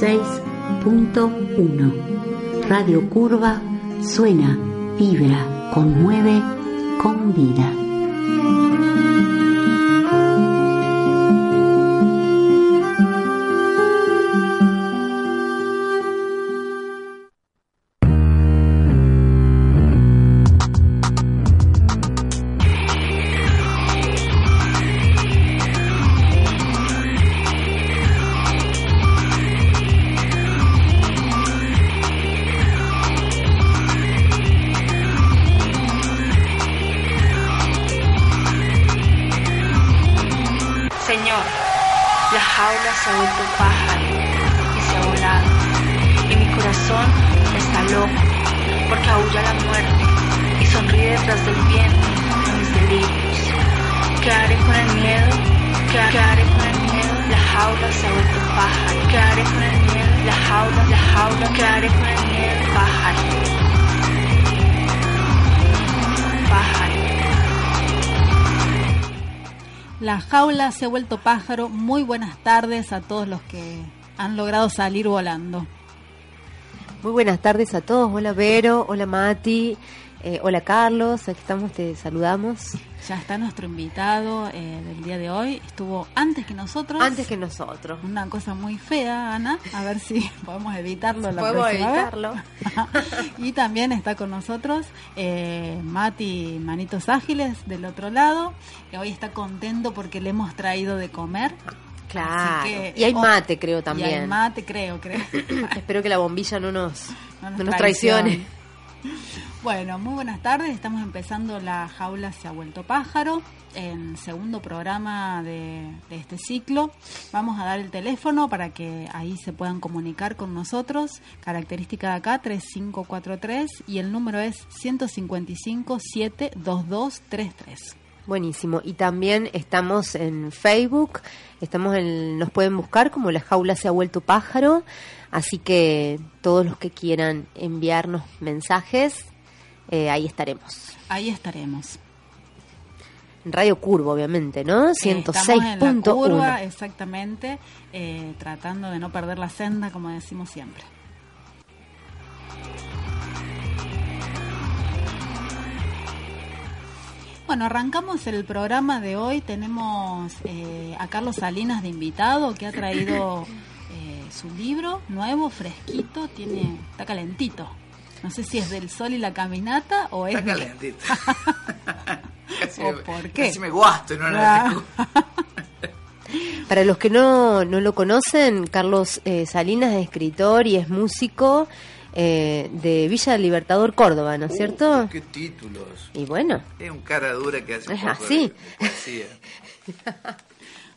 106.1. Radio Curva suena, vibra, conmueve, con se ha vuelto pájaro. Muy buenas tardes a todos los que han logrado salir volando. Muy buenas tardes a todos. Hola Vero, hola Mati, eh, hola Carlos, aquí estamos, te saludamos. Ya está nuestro invitado eh, del día de hoy. Estuvo antes que nosotros. Antes que nosotros. Una cosa muy fea, Ana. A ver si podemos evitarlo la podemos evitarlo. y también está con nosotros eh, Mati Manitos Ágiles del otro lado. Que hoy está contento porque le hemos traído de comer. Claro. y hay mate, creo también. Y hay mate, creo, creo. Espero que la bombilla no nos, no nos, traicione. Bueno, muy buenas tardes. Estamos empezando La Jaula se ha vuelto pájaro, en segundo programa de, este ciclo. Vamos a dar el teléfono para que ahí se puedan comunicar con nosotros. Característica de acá 3543 y el número es 155 72233. Buenísimo. Y también estamos en Facebook, estamos en, nos pueden buscar como La Jaula se ha vuelto pájaro. Así que todos los que quieran enviarnos mensajes, eh, ahí estaremos. Ahí estaremos. Radio Curvo, obviamente, ¿no? 106.1. Eh, exactamente, eh, tratando de no perder la senda, como decimos siempre. Bueno, arrancamos el programa de hoy. Tenemos a Carlos Salinas de invitado que ha traído su libro nuevo, fresquito, tiene está calentito. No sé si es del sol y la caminata o es... Está calentito. ¿O por qué? Casi me guasto, no ah. Para los que no, no lo conocen, Carlos eh, Salinas es escritor y es músico eh, de Villa del Libertador, Córdoba, ¿no es cierto? ¡Qué títulos! Y bueno. Es un cara dura que hace es así.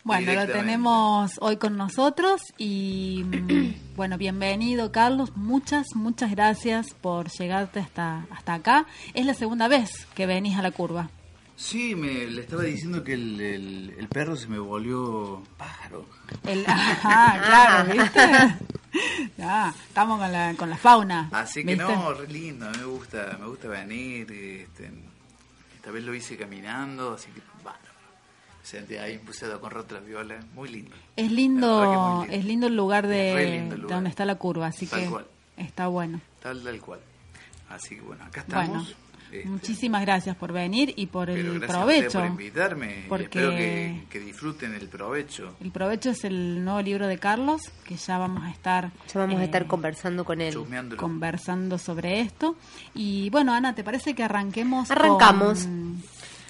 Bueno, lo tenemos hoy con nosotros y mm, bueno, bienvenido Carlos, muchas, muchas gracias por llegarte hasta, hasta acá. Es la segunda vez que venís a la curva. Sí, me le estaba diciendo que el, el, perro se me volvió pájaro. El, ah, claro, ¿viste? ya, estamos con la, con la fauna. Así que no, re lindo, me gusta, me gusta venir. Este, esta vez lo hice caminando, así que senté ahí impulsado con otras violas, muy lindo. Es lindo, es lindo el lugar de, donde está la curva, así que está bueno. Tal, tal cual. Así que bueno, acá estamos. Este, muchísimas gracias por venir y por el provecho. por invitarme porque espero que, disfruten el provecho. El provecho es el nuevo libro de Carlos, que ya vamos a estar... Ya vamos a estar eh, conversando con él. Conversando sobre esto. Y bueno, Ana, ¿te parece que arranquemos? Arrancamos.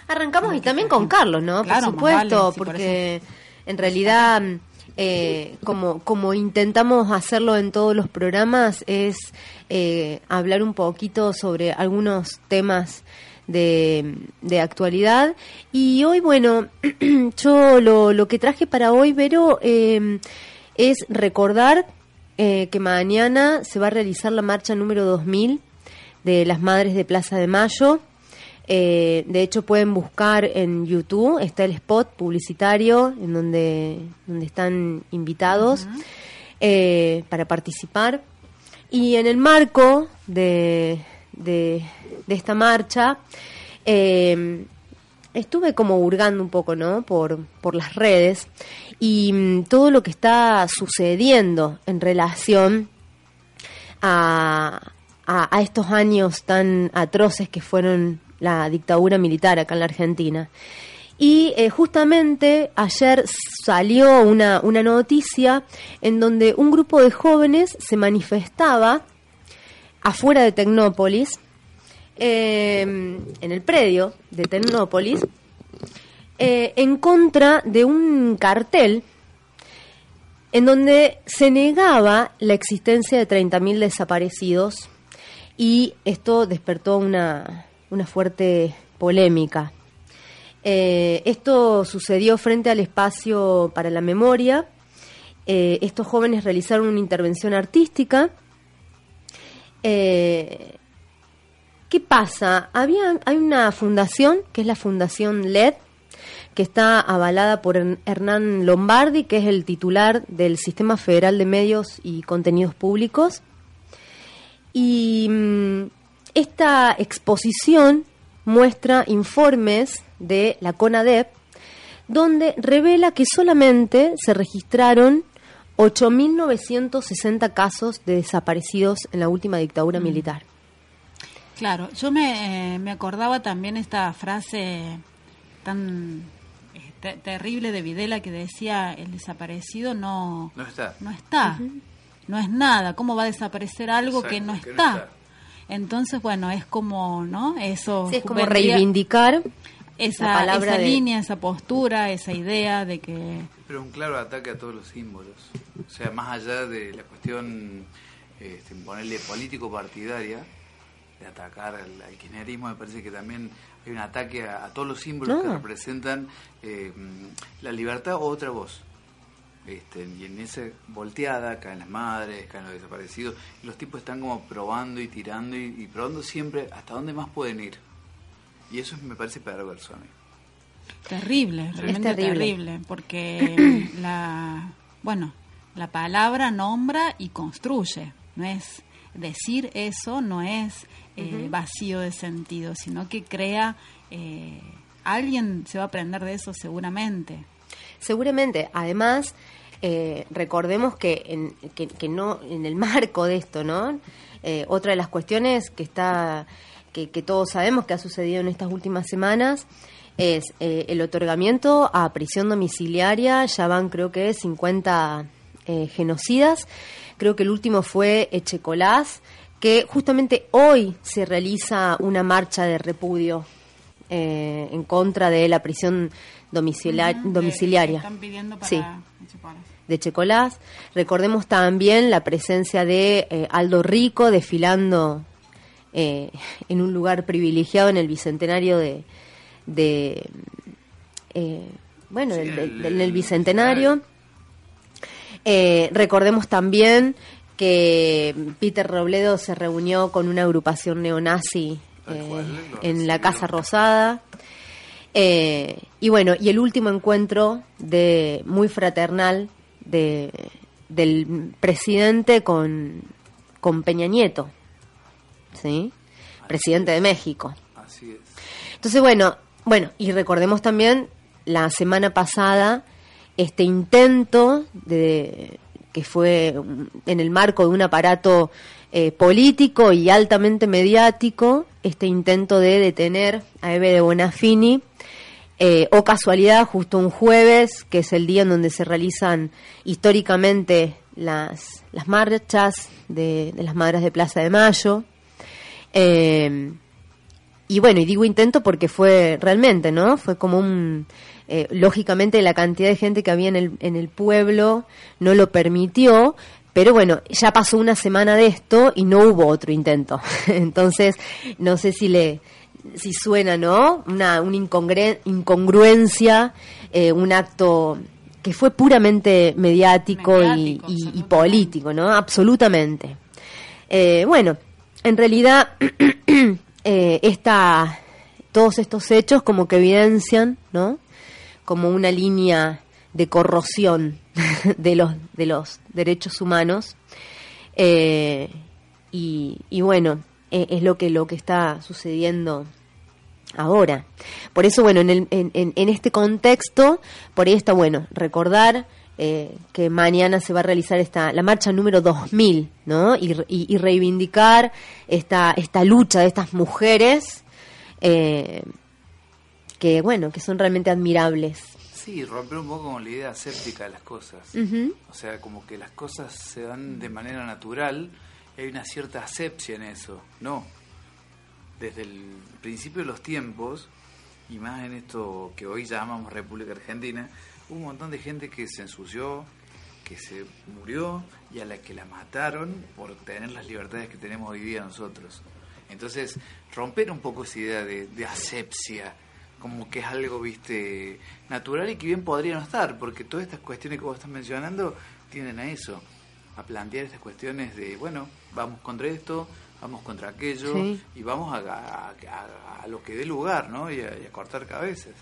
Arrancamos y también con Carlos, ¿no? Por supuesto, porque en realidad, eh, como, como intentamos hacerlo en todos los programas, es eh, hablar un poquito sobre algunos temas de, de actualidad. Y hoy, bueno, yo lo, lo que traje para hoy, Vero, eh, es recordar que mañana se va a realizar la marcha número 2000 de las Madres de Plaza de Mayo. Eh, de hecho, pueden buscar en YouTube, está el spot publicitario en donde, donde están invitados eh, para participar. Y en el marco de, de, esta marcha, eh, estuve como hurgando un poco, ¿no? Por, por las redes y mm, todo lo que está sucediendo en relación a, a, estos años tan atroces que fueron la dictadura militar acá en la Argentina. Y eh, justamente ayer salió una, una noticia en donde un grupo de jóvenes se manifestaba afuera de Tecnópolis, eh, en el predio de Tecnópolis, eh, en contra de un cartel en donde se negaba la existencia de 30.000 desaparecidos y esto despertó una, una fuerte polémica. Eh, esto sucedió frente al espacio para la memoria. Eh, estos jóvenes realizaron una intervención artística. Eh, ¿Qué pasa? Había, hay una fundación, que es la Fundación LED, que está avalada por Hernán Lombardi, que es el titular del Sistema Federal de Medios y Contenidos Públicos. Y mm, esta exposición muestra informes de la CONADEP donde revela que solamente se registraron 8.960 casos de desaparecidos en la última dictadura mm. militar. Claro, yo me, me acordaba también esta frase tan eh, terrible de Videla que decía el desaparecido no, no está. No está. No es nada. ¿Cómo va a desaparecer algo que no está? Entonces, bueno, es como, ¿no? Eso es como reivindicar esa, esa línea, esa postura, esa idea de que... Pero un claro ataque a todos los símbolos. O sea, más allá de la cuestión, este, ponerle político-partidaria, de atacar al, kirchnerismo, me parece que también hay un ataque a, todos los símbolos que representan eh, la libertad o otra voz. Este, y en esa volteada caen las madres, caen los desaparecidos, y los tipos están como probando y tirando y, probando siempre hasta dónde más pueden ir. Y eso me parece perverso a mí. Terrible, realmente terrible. porque la, bueno, la palabra nombra y construye, no es decir eso, no es eh, vacío de sentido, sino que crea, eh, alguien se va a aprender de eso seguramente. Seguramente, además, eh, recordemos que en, que, no, en el marco de esto, ¿no? Eh, otra de las cuestiones que está, que, todos sabemos que ha sucedido en estas últimas semanas, es eh, el otorgamiento a prisión domiciliaria, ya van creo que 50 genocidas, creo que el último fue Echecolás, que justamente hoy se realiza una marcha de repudio en contra de la prisión domiciliaria. están pidiendo para sí, de Checolás. Recordemos también la presencia de eh, Aldo Rico desfilando eh, en un lugar privilegiado en el bicentenario de, de eh, bueno, del, el, bicentenario. recordemos también que Peter Robledo se reunió con una agrupación neonazi en la Casa Rosada. Eh, y bueno, y el último encuentro de muy fraternal de, del presidente con, con Peña Nieto, ¿sí? presidente de México. Así es. Entonces, bueno, bueno, y recordemos también la semana pasada este intento de que fue en el marco de un aparato eh, político y altamente mediático, este intento de detener a Eve de Bonafini eh, o casualidad, justo un jueves, que es el día en donde se realizan históricamente las, las marchas de, las Madres de Plaza de Mayo. Eh, y bueno, y digo intento porque fue realmente, ¿no? Fue como un... Eh, lógicamente la cantidad de gente que había en el, en el pueblo no lo permitió, pero bueno, ya pasó una semana de esto y no hubo otro intento. Entonces, no sé si le, si suena, ¿no? Una, una incongruencia, eh, un acto que fue puramente mediático, y, político, ¿no? Absolutamente. Eh, bueno, en realidad, eh, esta, todos estos hechos como que evidencian, ¿no? Como una línea de corrosión de los, de los derechos humanos. y, y bueno, eh, es lo que, lo que está sucediendo ahora. Por eso, bueno, en, el, en, en, este contexto, por ahí está bueno recordar eh, que mañana se va a realizar esta la marcha número 2000, ¿no? Y, y, reivindicar esta, esta lucha de estas mujeres eh, que, bueno, que son realmente admirables. Sí, romper un poco con la idea aséptica de las cosas. O sea, como que las cosas se dan de manera natural hay una cierta asepsia en eso. No, desde el principio de los tiempos, y más en esto que hoy llamamos República Argentina, hubo un montón de gente que se ensució, que se murió y a la que la mataron por tener las libertades que tenemos hoy día nosotros. Entonces, romper un poco esa idea de, asepsia, como que es algo, viste, natural y que bien podría no estar, porque todas estas cuestiones que vos estás mencionando tienden a eso, a plantear estas cuestiones de, bueno, vamos contra esto, vamos contra aquello y vamos a, a, lo que dé lugar, ¿no? Y a, cortar cabezas.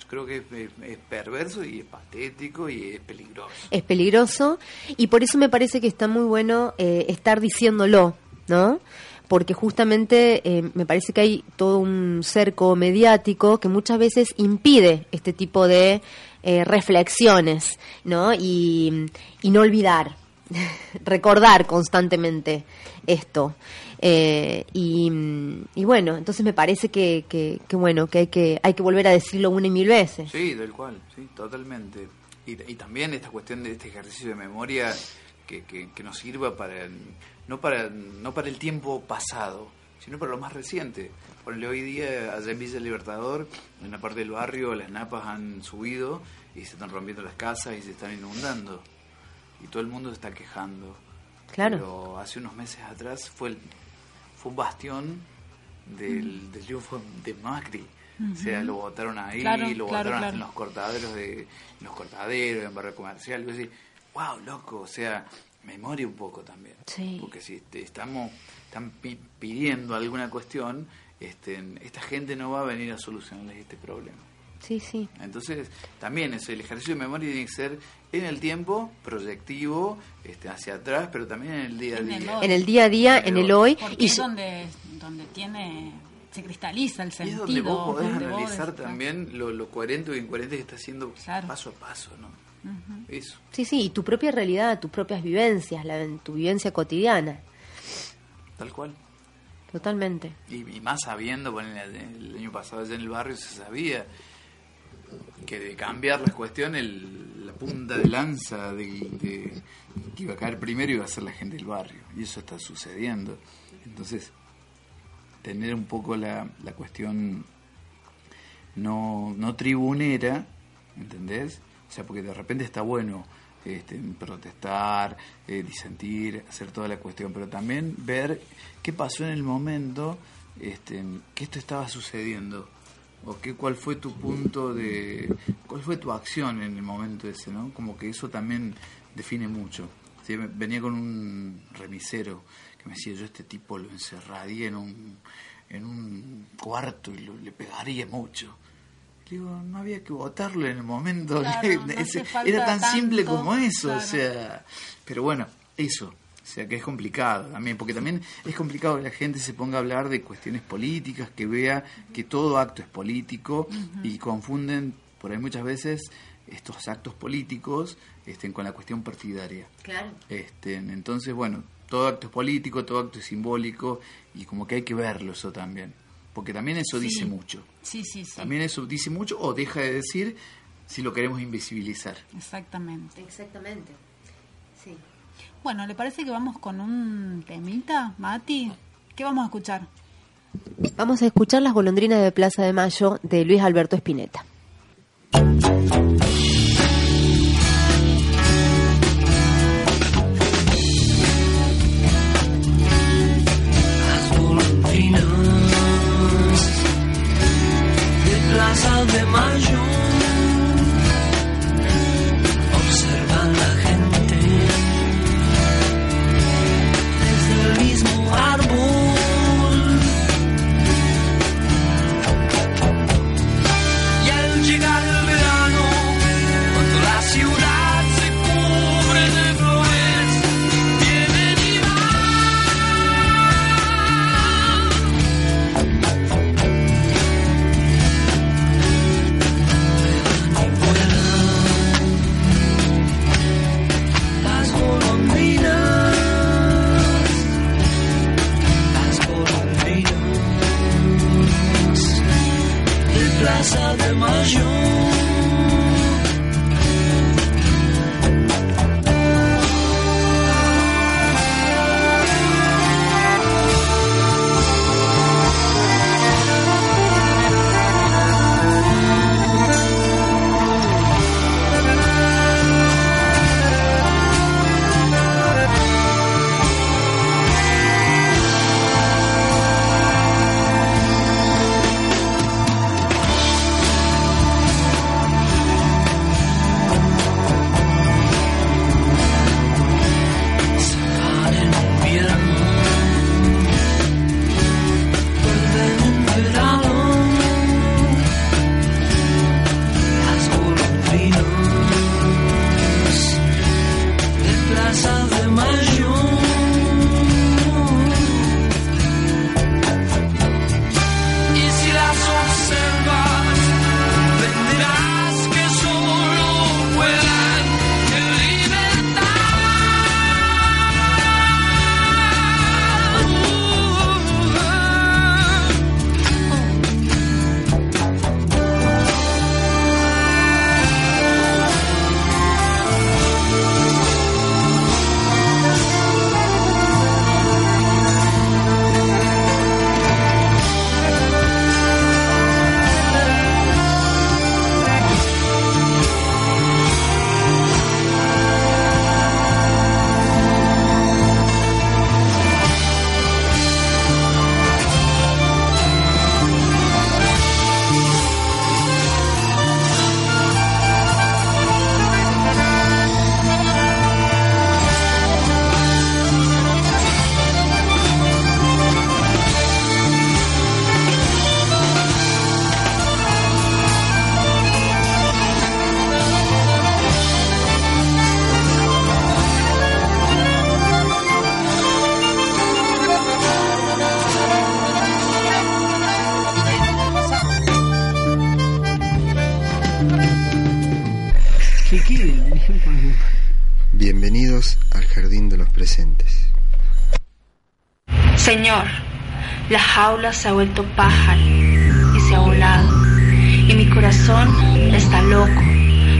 Yo creo que es, perverso y es patético y es peligroso. Es peligroso y por eso me parece que está muy bueno eh, estar diciéndolo, ¿no? porque justamente eh, me parece que hay todo un cerco mediático que muchas veces impide este tipo de eh, reflexiones, ¿no? Y, y, no olvidar, recordar constantemente esto. Eh, y, bueno, entonces me parece que, que, bueno, que hay, que hay que volver a decirlo una y mil veces. Sí, del cual, sí, totalmente. Y, y también esta cuestión de este ejercicio de memoria que, que, nos sirva para no para no para el tiempo pasado, sino para lo más reciente. Ponle hoy día allá en Villa Libertador, en la parte del barrio, las napas han subido y se están rompiendo las casas y se están inundando. Y todo el mundo se está quejando Claro. Pero hace unos meses atrás fue, fue un bastión del, mm. del triunfo de Macri. O sea, lo votaron ahí, lo votaron en los cortaderos de los cortaderos, en barrio comercial. Y decís, wow, loco, o sea, memoria un poco también. Porque si estamos están pidiendo alguna cuestión, este, esta gente no va a venir a solucionarles este problema. Sí, sí. Entonces, también es el ejercicio de memoria tiene que ser en el tiempo, proyectivo, este, hacia atrás, pero también en el día a día. En el día a día, en el hoy. y es donde, donde tiene se cristaliza el sentido. Y es donde vos podés analizar también lo, lo, coherente o incoherente que está haciendo paso a paso, ¿no? Eso. Sí, sí, y tu propia realidad, tus propias vivencias, la, tu vivencia cotidiana. Tal cual. Totalmente. Y, más sabiendo, bueno, el año pasado allá en el barrio se sabía que de cambiar las cuestiones, la punta de lanza de, que iba a caer primero iba a ser la gente del barrio. Y eso está sucediendo. Entonces, tener un poco la, la cuestión no, no tribunera, ¿entendés? O sea, porque de repente está bueno este, protestar, eh, disentir, hacer toda la cuestión, pero también ver qué pasó en el momento este, que esto estaba sucediendo o qué cuál fue tu punto de cuál fue tu acción en el momento ese no como que eso también define mucho. Venía con un remisero que me decía yo este tipo lo encerraría en un en un cuarto y le pegaría mucho digo no había que votarlo en el momento era tan simple como eso o sea pero bueno eso o sea que es complicado también, porque también es complicado que la gente se ponga a hablar de cuestiones políticas, que vea que todo acto es político y confunden por ahí muchas veces estos actos políticos este, con la cuestión partidaria. Claro. Este, entonces, bueno, todo acto es político, todo acto es simbólico y como que hay que verlo eso también. Porque también eso dice mucho. Sí, sí, sí. También eso dice mucho o deja de decir si lo queremos invisibilizar. Exactamente. Exactamente. Sí. Bueno, ¿le parece que vamos con un temita, Mati? ¿Qué vamos a escuchar? Vamos a escuchar Las golondrinas de Plaza de Mayo de Luis Alberto Espineta. Plaza se ha vuelto pájaro y se ha volado, y mi corazón está loco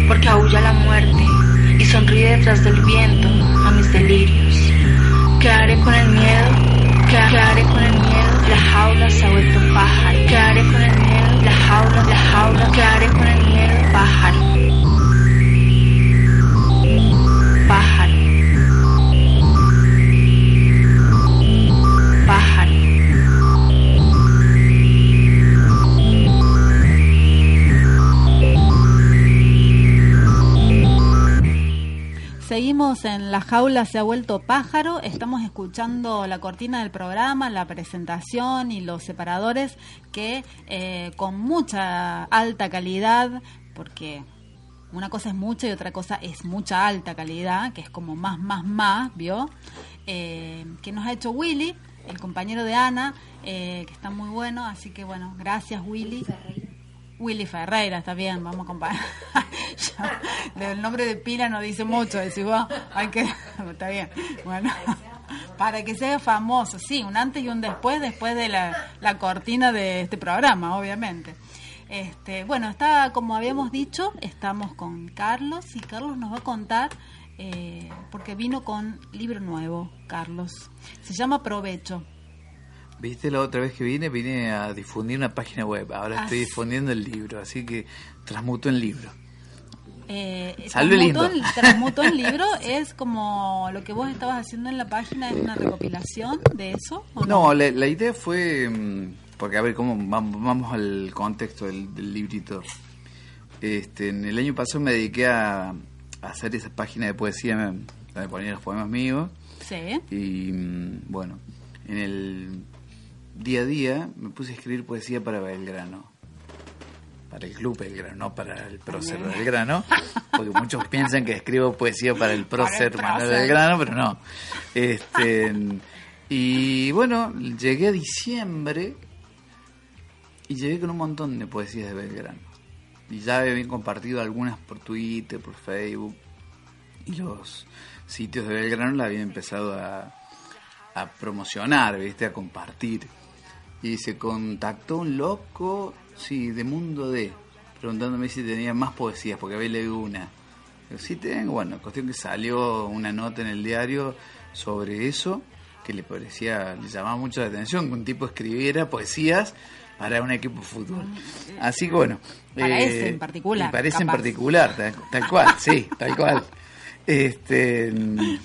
porque aúlla la muerte y sonríe detrás del viento a mis delirios. ¿Qué haré con el miedo? ¿Qué haré con el miedo? La jaula se ha vuelto pájaro. ¿Qué haré con el miedo? La jaula, la jaula. ¿Qué haré con el miedo? Pájaro. Seguimos en La Jaula se ha vuelto pájaro, estamos escuchando la cortina del programa, la presentación y los separadores que eh, con mucha alta calidad, porque una cosa es mucha y otra cosa es mucha alta calidad, que es como más, más, más, ¿vio? Eh, que nos ha hecho Willy, el compañero de Ana, eh, que está muy bueno, así que bueno, gracias Willy. Willy Ferreira, está bien, vamos a comparar. el nombre de pila no dice mucho, decís vos, hay que, está bien, bueno, para que sea famoso, sí, un antes y un después, después de la, la cortina de este programa, obviamente. Este, bueno, está, como habíamos dicho, estamos con Carlos y Carlos nos va a contar, eh, porque vino con libro nuevo, Carlos. Se llama Provecho. Viste la otra vez que vine, vine a difundir una página web. Ahora Ah, estoy difundiendo el libro, así que transmuto en libro. Eh, transmuto en- transmuto en libro es como lo que vos estabas haciendo en la página, es una recopilación de eso. ¿o No, la, la idea fue, mm, porque a ver, cómo vam- vamos al contexto del, del librito. Este, en el año pasado me dediqué a, a hacer esa página de poesía donde ponía los poemas míos. Sí. Y mm, bueno, en el día a día me puse a escribir poesía para Belgrano. Para el club Belgrano, no para el prócer Bien. Belgrano. Porque muchos piensan que escribo poesía para el prócer Manuel. Belgrano, pero no. Este, y bueno, llegué a diciembre y llegué con un montón de poesías de Belgrano. Y ya había compartido algunas por Twitter, por Facebook. Y los sitios de Belgrano la habían empezado a, a promocionar, ¿viste? A compartir. Y se contactó un loco, sí, de Mundo D, preguntándome si tenía más poesías, porque había leído una. Digo, sí tengo, bueno, cuestión que salió una nota en el diario sobre eso, que le parecía, le llamaba mucho la atención que un tipo escribiera poesías para un equipo de fútbol. Así que bueno. eh, Para ese en particular, y Para ese en particular, tal, tal cual, sí, tal cual. Este, mm,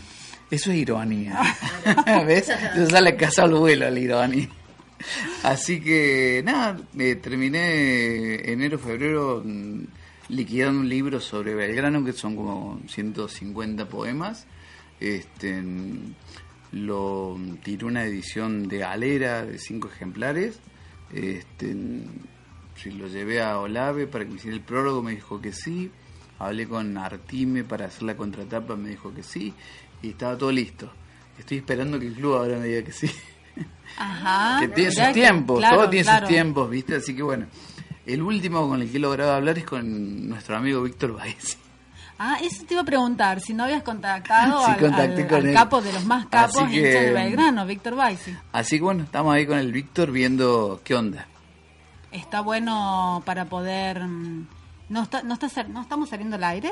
eso es ironía. ¿Ves? Eso sale casa al vuelo la ironía. Así que nada, eh, terminé enero, febrero mm, liquidando un libro sobre Belgrano que son como 150 poemas. Este, mm, lo tiré una edición de galera de cinco ejemplares. Este, mm, lo llevé a Olave para que me hiciera el prólogo, me dijo que sí. Hablé con Artime para hacer la contratapa, me dijo que sí. Y estaba todo listo. Estoy esperando que el club ahora me diga que sí. Ajá. que tiene sus tiempos, claro, todo tiene claro. sus tiempos, ¿viste? Así que bueno, el último con el que he logrado hablar es con nuestro amigo Víctor Baez. Ah, eso te iba a preguntar, si no habías contactado Sí, al, contacté al- con al él. capo de los más capos que- de Belgrano, Víctor Baisi. Así que bueno, estamos ahí con el Víctor viendo qué onda. Está bueno para poder... mm, ¿No, está, no, está, sal- ¿No estamos saliendo al aire?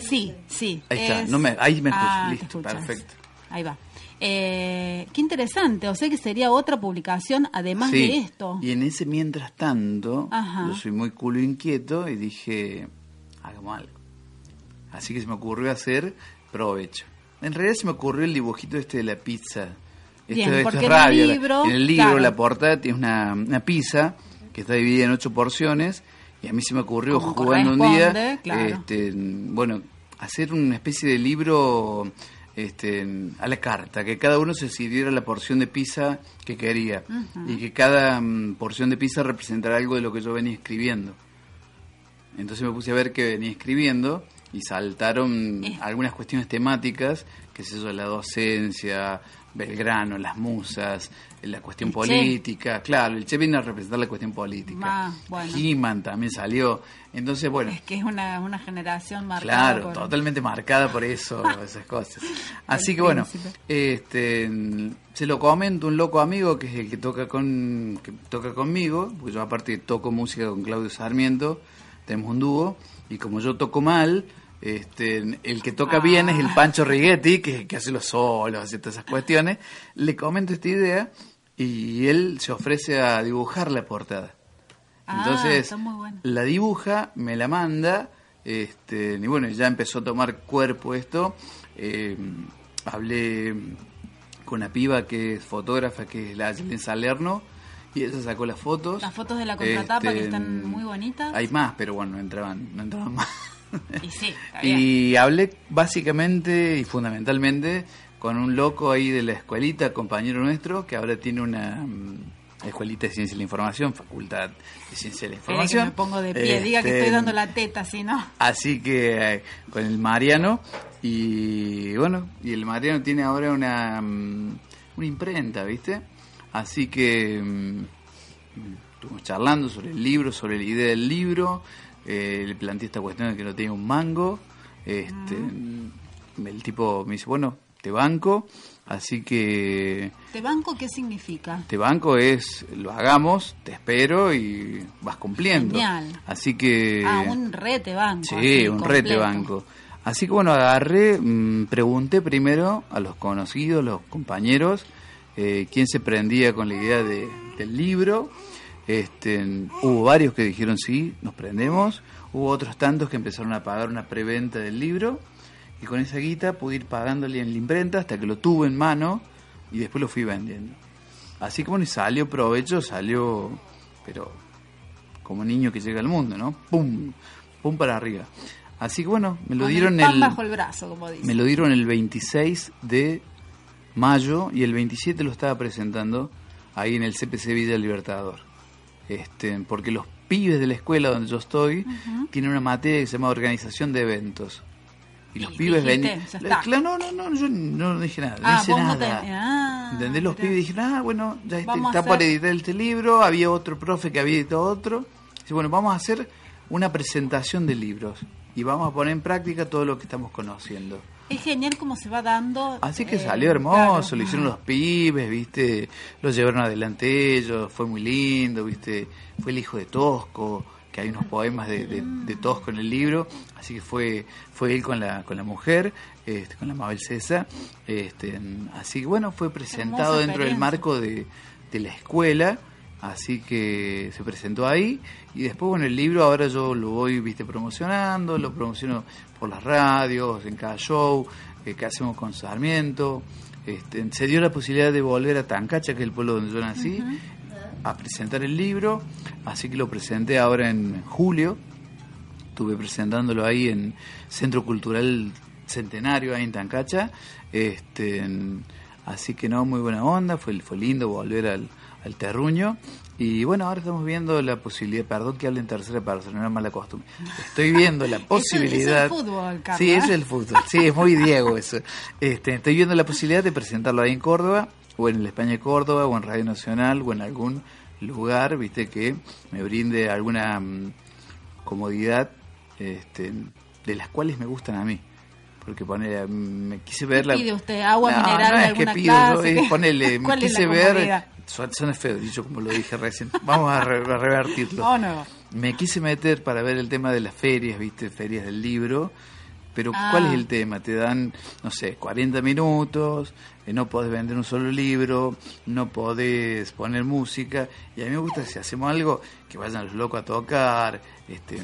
Sí, sí. Ahí está, no me- ahí me escucho, Ah, te listo, perfecto. Ahí va. Eh, qué interesante, o sea que sería otra publicación además Sí, de esto. Y en ese mientras tanto, Ajá. yo soy muy culo inquieto y dije, hagamos algo. Así que se me ocurrió hacer provecho. En realidad se me ocurrió el dibujito este de la pizza. Esto, Bien, esto porque en el radio. la- libro, en el libro, claro. la portada tiene una, una pizza que está dividida en ocho porciones y a mí se me ocurrió Como jugando un día, claro. este, bueno, hacer una especie de libro este, a la carta, que cada uno se sirviera la porción de pizza que quería y que cada mm, porción de pizza representara algo de lo que yo venía escribiendo. Entonces me puse a ver qué venía escribiendo y saltaron algunas cuestiones temáticas, que es eso la docencia, Belgrano, las musas, la cuestión política, claro, el Che viene a representar la cuestión política. Ah, bueno. también salió. Entonces, bueno. Es que es una, una generación marcada. Claro, totalmente marcada por eso, esas cosas. Así que bueno, este se lo comento un loco amigo que es el que toca con que toca conmigo, porque yo aparte toco música con Claudio Sarmiento, tenemos un dúo y como yo toco mal, este, el que toca bien es el ah. Pancho Righetti, que, que hace los solos, hace todas esas cuestiones. Le comento esta idea y él se ofrece a dibujar la portada. Ah, Entonces, la dibuja, me la manda, este, y bueno, ya empezó a tomar cuerpo esto. Eh, hablé con una piba que es fotógrafa, que es la Jelen Salerno, y ella sacó las fotos. Las fotos de la contratapa que este, están muy bonitas. Hay más, pero bueno, no entraban, no entraban más. Y, hablé básicamente y fundamentalmente con un loco ahí de la escuelita, compañero nuestro, que ahora tiene una mm, escuelita de ciencia de la información, facultad de ciencia de la información. me pongo de pie, diga que estoy este, dando la teta, si no. Así que eh, con el Mariano, y bueno, y el Mariano tiene ahora una, mm, una imprenta, ¿viste? Así que mm, estuvimos charlando sobre el libro, sobre la idea del libro, eh, le planteé esta cuestión de que no tenía un mango. Este, El tipo me dice, bueno, te banco, así que... ¿Te banco qué significa? Te banco es, lo hagamos, te espero y vas cumpliendo. Genial. Así que... Ah, un re te banco. Sí, un re te banco. Así que bueno, agarré, mm, pregunté primero a los conocidos, los compañeros, eh, quién se prendía con la idea de, del libro este, hubo varios que dijeron sí, nos prendemos. Hubo otros tantos que empezaron a pagar una preventa del libro y con esa guita pude ir pagándole en la imprenta hasta que lo tuve en mano y después lo fui vendiendo. Así como ni salió provecho, salió, pero como niño que llega al mundo, ¿no? ¡Pum! ¡Pum para arriba! Así que bueno, me lo dieron el, bajo el brazo, como Me lo dieron el 26 de mayo y el 27 lo estaba presentando ahí en el CPC Villa Libertador este, porque los pibes de la escuela donde yo estoy tienen una materia que se llama organización de eventos. Y los pibes venían. Claro, no, no, no, yo no dije nada. no ah, nada. Ah, ¿Entendés? Los pibes dijeron, ah, bueno, ya este, está por editar este libro. Había otro profe que había editado otro. Dice, bueno, vamos a hacer una presentación de libros y vamos a poner en práctica todo lo que estamos conociendo. Es genial cómo se va dando. Así que salió eh, hermoso, lo hicieron los pibes, ¿viste? Lo llevaron adelante ellos, fue muy lindo, ¿viste? Fue el hijo de Tosco, que hay unos poemas de, de, Tosco en el libro, así que fue fue él con la con la mujer, este, con la Mabel César, este, así que bueno, fue presentado dentro del marco de, de la escuela Así que se presentó ahí y después, bueno, el libro ahora yo lo voy, viste, promocionando, lo promociono por las radios, en cada show eh, que hacemos con Sarmiento. Este, se dio la posibilidad de volver a Tancacha, que es el pueblo donde yo nací, a presentar el libro, así que lo presenté ahora en julio. Estuve presentándolo ahí en Centro Cultural Centenario, ahí en Tancacha. Este, así que no, muy buena onda, fue, fue lindo volver al el terruño. Y bueno, ahora estamos viendo la posibilidad, perdón que hable en tercera persona, no es mala costumbre. Estoy viendo la posibilidad. es el fútbol, Sí, es el fútbol. Sí, es muy Diego eso. Este, estoy viendo la posibilidad de presentarlo ahí en Córdoba, o en el España de Córdoba, o en Radio Nacional, o en algún lugar, viste, que me brinde alguna mm, comodidad este, de las cuales me gustan a mí. Porque pone, me quise ver la pide usted agua mineral no es que pido, es ponele, me quise ver suena feo dicho como lo dije recién. Vamos a, revertirlo. Oh, no. me quise meter para ver el tema de las ferias viste ferias del libro pero ¿cuál es ah. el tema? Te dan, no sé, 40 minutos, eh, no podés vender un solo libro, no podés poner música, y a mí me gusta si hacemos algo, que vayan los locos a tocar, este,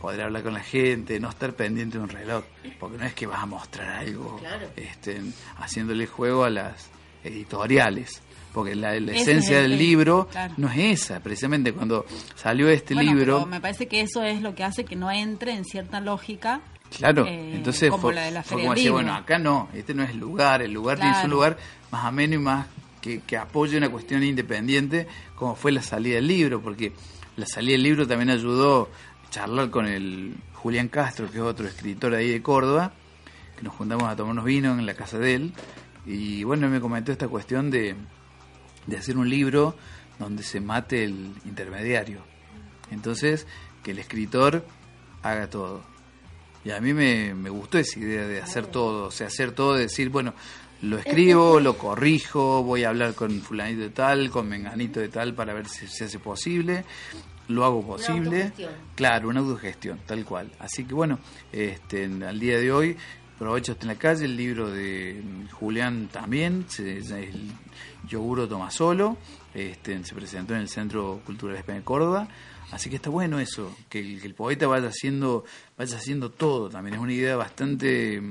poder hablar con la gente, no estar pendiente de un reloj, porque no es que vas a mostrar algo este, haciéndole juego a las editoriales. Porque la, esencia del libro no es esa, precisamente cuando salió este libro... me parece que eso es lo que hace que no entre en cierta lógica Claro, eh, entonces fue, como decir, bueno, acá no, este no es el lugar, el lugar tiene su lugar más ameno y más que, que apoye una cuestión independiente, como fue la salida del libro, porque la salida del libro también ayudó charlar con el Julián Castro, que es otro escritor ahí de Córdoba, que nos juntamos a tomar unos vinos en la casa de él. Y bueno, me comentó esta cuestión de, de hacer un libro donde se mate el intermediario. Entonces, que el escritor haga todo. Y a mí me, me gustó esa idea de hacer todo, o sea, hacer todo, de decir, bueno, lo escribo, lo corrijo, voy a hablar con fulanito de tal, con menganito de tal para ver si se hace posible, lo hago posible. claro, una autogestión, tal cual. Así que bueno, este, al día de hoy, aprovecho en la calle, el libro de Julián también, se, el Yoguro Toma Solo, este, se presentó en el Centro Cultural España de Córdoba. Así que está bueno eso, que el, poeta vaya haciendo, vaya haciendo todo también. Es una idea bastante,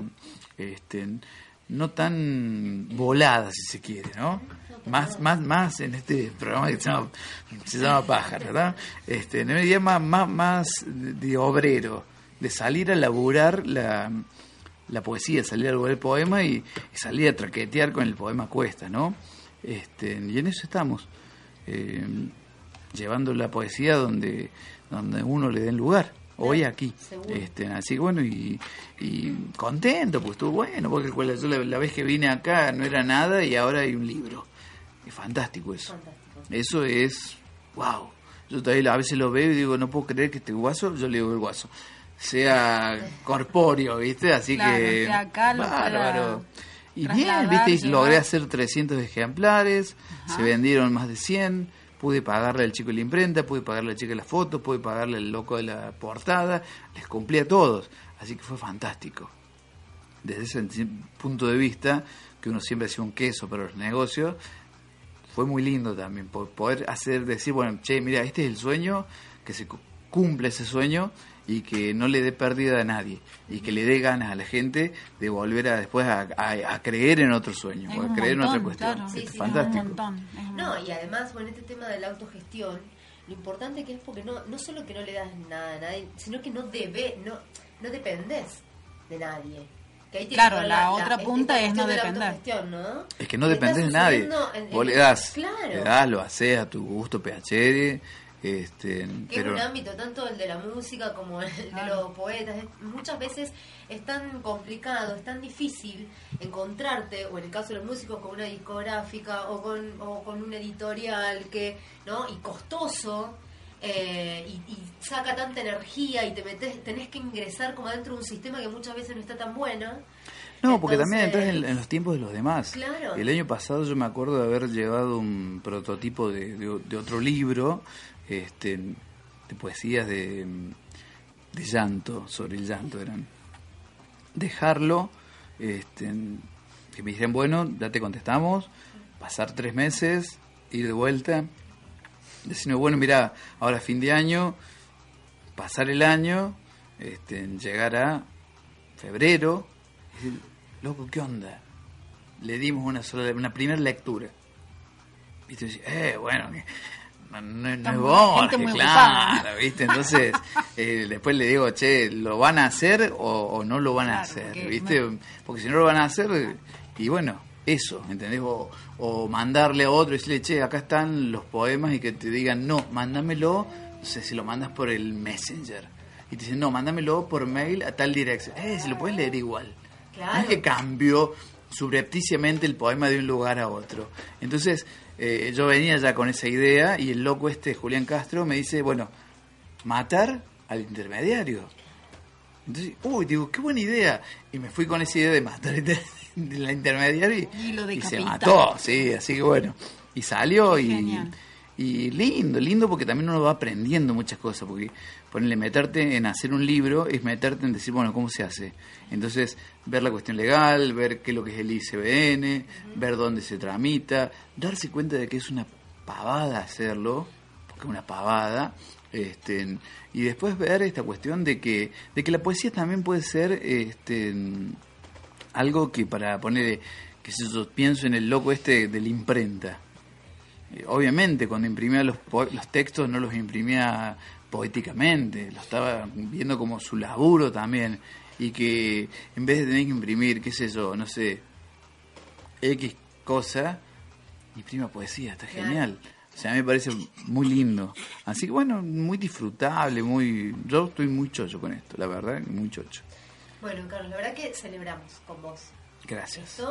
este, no tan volada si se quiere, ¿no? Más, más, más en este programa que se llama, se llama Pájaro, ¿verdad? Este, una idea más, más, más de obrero, de salir a laburar la, la poesía, salir a laburar el poema y, salir a traquetear con el poema cuesta, ¿no? Este, y en eso estamos. Eh, llevando la poesía donde, donde uno le den lugar. Hoy aquí. Este, así bueno, y, contento, pues estuvo bueno, porque yo la, vez que vine acá no era nada y ahora hay un libro. Es fantástico eso. Eso es, wow. Yo todavía a veces lo veo y digo, no puedo creer que este guaso, yo le digo el guaso, sea corpóreo, ¿viste? Así que... bárbaro. Y bien, ¿viste? logré hacer 300 ejemplares, se vendieron más de 100 pude pagarle al chico de la imprenta, pude pagarle al chico de la foto, pude pagarle al loco de la portada, les cumplí a todos, así que fue fantástico. Desde ese punto de vista, que uno siempre hacía un queso para los negocios, fue muy lindo también poder hacer, decir, bueno, che, mira, este es el sueño, que se cumple ese sueño y que no le dé pérdida a nadie y que le dé ganas a la gente de volver a después a, creer en otro sueño o a creer en otra cuestión. fantástico. no, y además, con este tema de la autogestión, lo importante que es porque no, no solo que no le das nada a nadie, sino que no debe, no, no dependes de nadie. claro, la, otra punta es no depender. Es que no dependes de nadie. Vos le das, le das, lo haces a tu gusto, PHD este, que es un ámbito, tanto el de la música como el de los poetas. Muchas veces es tan complicado, es tan difícil encontrarte, o en el caso de los músicos, con una discográfica o con, o con un editorial que, ¿no? Y costoso. Eh, y, saca tanta energía y te metes, tenés que ingresar como dentro de un sistema que muchas veces no está tan bueno. No, porque también entras en, los tiempos de los demás. El año pasado yo me acuerdo de haber llevado un prototipo de, de otro libro este, de poesías de, llanto, sobre el llanto eran. Dejarlo, este, que me dijeron, bueno, ya te contestamos, pasar tres meses, ir de vuelta, decirme, bueno, mira, ahora fin de año, pasar el año, este, llegar a febrero, loco, ¿qué onda? Le dimos una sola, una primera lectura. Y tú eh, bueno, no, es Borges, claro, ¿viste? Entonces, eh, después le digo, che, ¿lo van a hacer o, no lo van a hacer? ¿Viste? Porque si no lo van a hacer, y bueno, eso, ¿entendés? O, mandarle a otro y decirle, che, acá están los poemas y que te digan, no, mándamelo, no sé, si lo mandas por el Messenger. Y te dicen, no, mándamelo por mail a tal dirección. Eh, si lo puedes leer igual. Claro. No es que cambio subrepticiamente el poema de un lugar a otro. Entonces, eh, yo venía ya con esa idea y el loco este, Julián Castro, me dice, bueno, matar al intermediario. Entonces, uy, digo, qué buena idea. Y me fui con esa idea de matar al intermediario y, se mató, sí, así que bueno. Y salió y, y, lindo, lindo porque también uno va aprendiendo muchas cosas, porque ponerle meterte en hacer un libro es meterte en decir, bueno, ¿cómo se hace? Entonces, ver la cuestión legal, ver qué es lo que es el ICBN, ver dónde se tramita, darse cuenta de que es una pavada hacerlo, porque es una pavada, este, y después ver esta cuestión de que, de que la poesía también puede ser este, algo que para poner, que si yo pienso en el loco este de la imprenta, eh, obviamente cuando imprimía los, los textos no los imprimía poéticamente, lo estaba viendo como su laburo también, y que en vez de tener que imprimir, qué sé yo, no sé, X cosa, imprima poesía, está genial. O sea, a mí me parece muy lindo. Así que bueno, muy disfrutable, muy... Yo estoy muy chocho con esto, la verdad, muy chocho. Bueno, Carlos, la verdad que celebramos con vos. Gracias.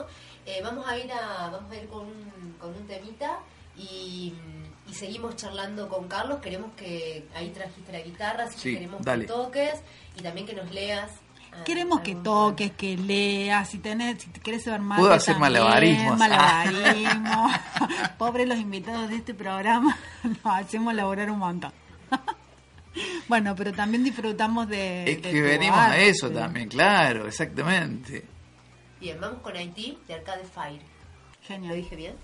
Eh, vamos a ir a, vamos a ir con un, con un temita y, seguimos charlando con Carlos. Queremos que ahí trajiste la guitarra, así que queremos que toques y también que nos leas Queremos que toques, que leas, si tenés, si te quieres saber más. Puedo hacer malabarismo. Malabarismo. Pobre los invitados de este programa, nos hacemos laborar un montón. bueno, pero también disfrutamos de. Es que venimos a eso también, claro, exactamente. Bien, vamos con Haití de Arcade Fire. Genial. ¿Lo dije bien?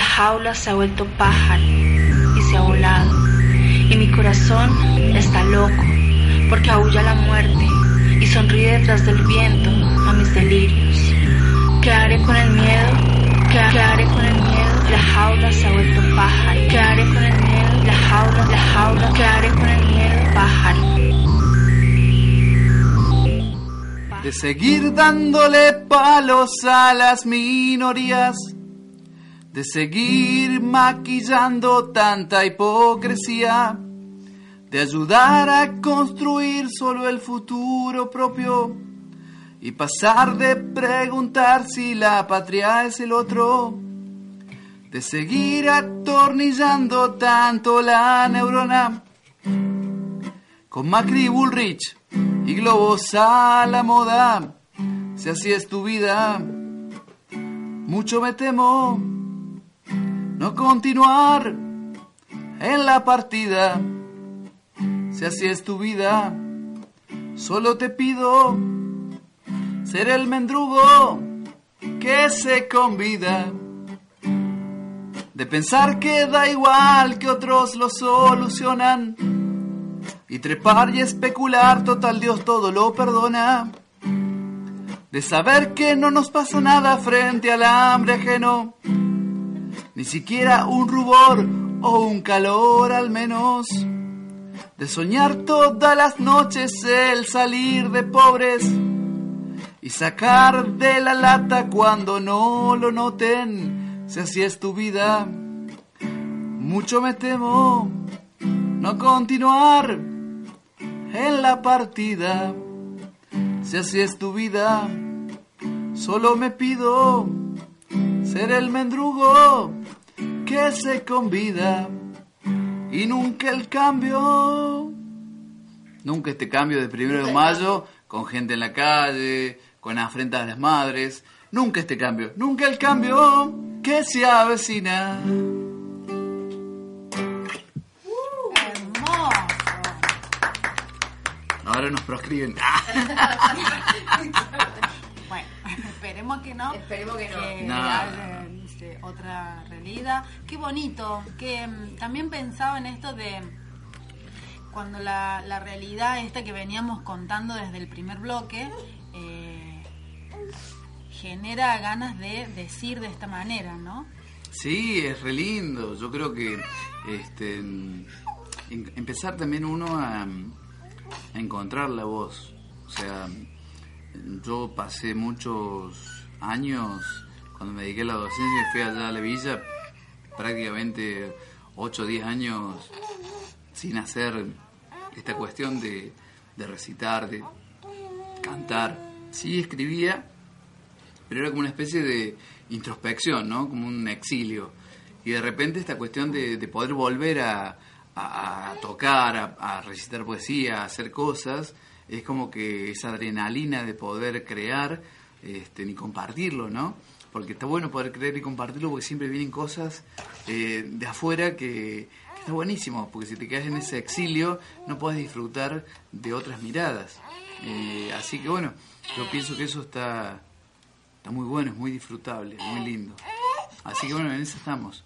Jaula se ha vuelto pájaro y se ha volado, y mi corazón está loco porque aúlla la muerte y sonríe detrás del viento a mis delirios. ¿Qué haré con el miedo? ¿Qué, haré con el miedo? La jaula se ha vuelto pájaro. ¿Qué haré con el miedo? La jaula, la jaula. ¿Qué haré con el miedo? Pájaro. De seguir dándole palos a las minorías, de seguir maquillando tanta hipocresía de ayudar a construir solo el futuro propio y pasar de preguntar si la patria es el otro, de seguir atornillando tanto la neurona. Con Macri Bullrich y globos a la moda, si así es tu vida, mucho me temo no continuar en la partida si así es tu vida, solo te pido ser el mendrugo que se convida. De pensar que da igual que otros lo solucionan. Y trepar y especular, total Dios todo lo perdona. De saber que no nos pasa nada frente al hambre ajeno. Ni siquiera un rubor o un calor al menos de soñar todas las noches el salir de pobres y sacar de la lata cuando no lo noten, si así es tu vida. Mucho me temo no continuar en la partida, si así es tu vida. Solo me pido ser el mendrugo que se convida y nunca el cambio. Nunca este cambio de primero de mayo con gente en la calle, con afrentas a las madres. Nunca este cambio, nunca el cambio que se avecina. Ahora nos proscriben. bueno, esperemos que no. Esperemos que no. Que este, otra Qué bonito, que mm, también pensaba en esto de cuando la, la, realidad esta que veníamos contando desde el primer bloque eh, genera ganas de decir de esta manera, ¿no? Sí, es re lindo. Yo creo que este, empezar también uno a, a encontrar la voz. O sea, yo pasé muchos años cuando me dediqué a la docencia y fui allá a la villa, prácticamente 8 o 10 años sin hacer esta cuestión de, de recitar, de cantar. Sí escribía, pero era como una especie de introspección, ¿no? Como un exilio. Y de repente esta cuestión de, de poder volver a, a, tocar, a, recitar poesía, a hacer cosas, es como que esa adrenalina de poder crear este, ni compartirlo, ¿no? Porque está bueno poder creer y compartirlo porque siempre vienen cosas eh, de afuera que, está buenísimo, porque si te quedas en ese exilio no puedes disfrutar de otras miradas. Eh, así que bueno, yo pienso que eso está, está muy bueno, es muy disfrutable, muy lindo. Así que bueno, en eso estamos,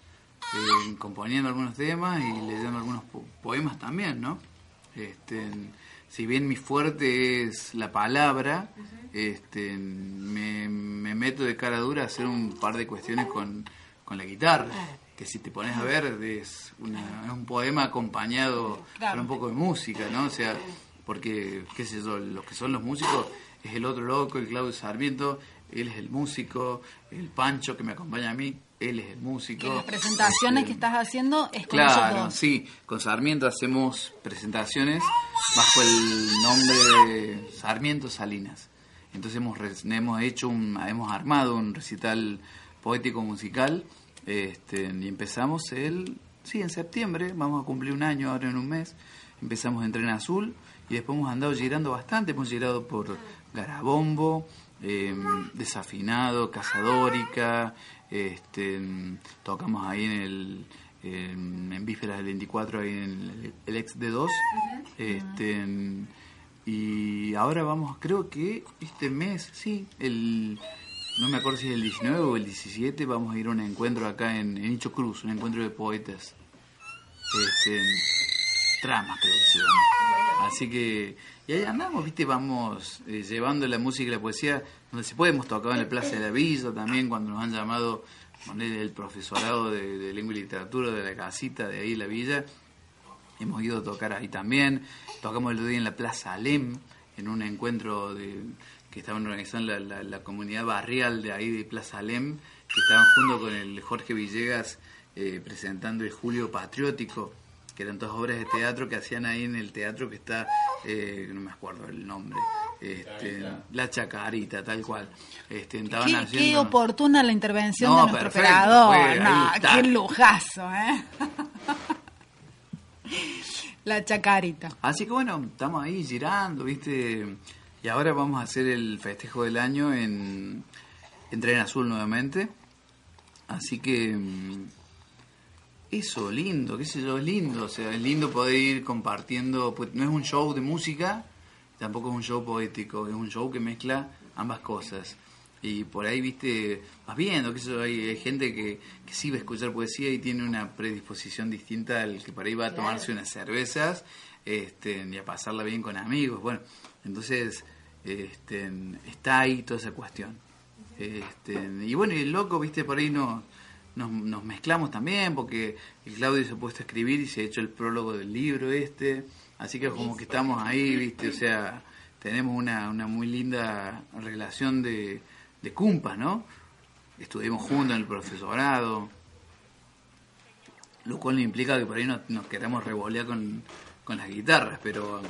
eh, componiendo algunos temas y leyendo algunos poemas también, ¿no? Este, si bien mi fuerte es la palabra, este, me, meto de cara dura a hacer un par de cuestiones con, con la guitarra. Que si te pones a ver, es, un poema acompañado con un poco de música, ¿no? O sea, porque, qué sé yo, los que son los músicos es el otro loco, el Claudio Sarmiento, él es el músico, el Pancho que me acompaña a mí, él es el músico. las presentaciones que estás haciendo es con Claro, sí, con Sarmiento hacemos presentaciones bajo el nombre de Sarmiento Salinas. Entonces hemos, hemos hecho un, hemos armado un recital poético musical este, y empezamos el, sí, en septiembre, vamos a cumplir un año ahora en un mes, empezamos en Tren Azul y después hemos andado girando bastante, hemos girado por Garabombo, eh, Desafinado, Cazadórica, este, tocamos ahí en el en vísperas del 24 ahí en el, ex D2 este, y ahora vamos creo que este mes sí el no me acuerdo si es el 19 o el 17 vamos a ir a un encuentro acá en, en Cruz un encuentro de poetas. Este, tramas, creo que se llama. Así que, y ahí andamos, viste, vamos eh, llevando la música y la poesía donde se puede. Hemos tocado en la Plaza de la Villa también, cuando nos han llamado el profesorado de, lengua y literatura de la casita de ahí, la villa. Hemos ido a tocar ahí también. Tocamos el otro día en la Plaza Alem, en un encuentro de, que estaban organizando la, la, comunidad barrial de ahí de Plaza Alem, que estaban junto con el Jorge Villegas eh, presentando el Julio Patriótico, que eran todas obras de teatro que hacían ahí en el teatro que está, eh, no me acuerdo el nombre, este, la chacarita, tal cual. Este, qué, qué, oportuna la intervención de nuestro operador. no, qué lujazo, ¿eh? la chacarita. Así que bueno, estamos ahí girando, ¿viste? Y ahora vamos a hacer el festejo del año en, en Tren Azul nuevamente. Así que mm, eso, lindo, qué sé yo, es lindo. O sea, es lindo poder ir compartiendo. Pues no es un show de música, tampoco es un show poético, es un show que mezcla ambas cosas. Y por ahí, viste, vas viendo, que eso hay, gente que, que, sí va a escuchar poesía y tiene una predisposición distinta al que por ahí va a tomarse unas cervezas este, y a pasarla bien con amigos. Bueno, entonces este, está ahí toda esa cuestión. Este, y bueno, y el loco, viste, por ahí no, nos, mezclamos también, porque el Claudio se ha puesto a escribir y se ha hecho el prólogo del libro este. Así que como que estamos ahí, viste, o sea, tenemos una, una muy linda relación de de cumpas, ¿no? Estuvimos juntos en el profesorado, lo cual no implica que por ahí nos, nos queramos revolear con, las guitarras, pero,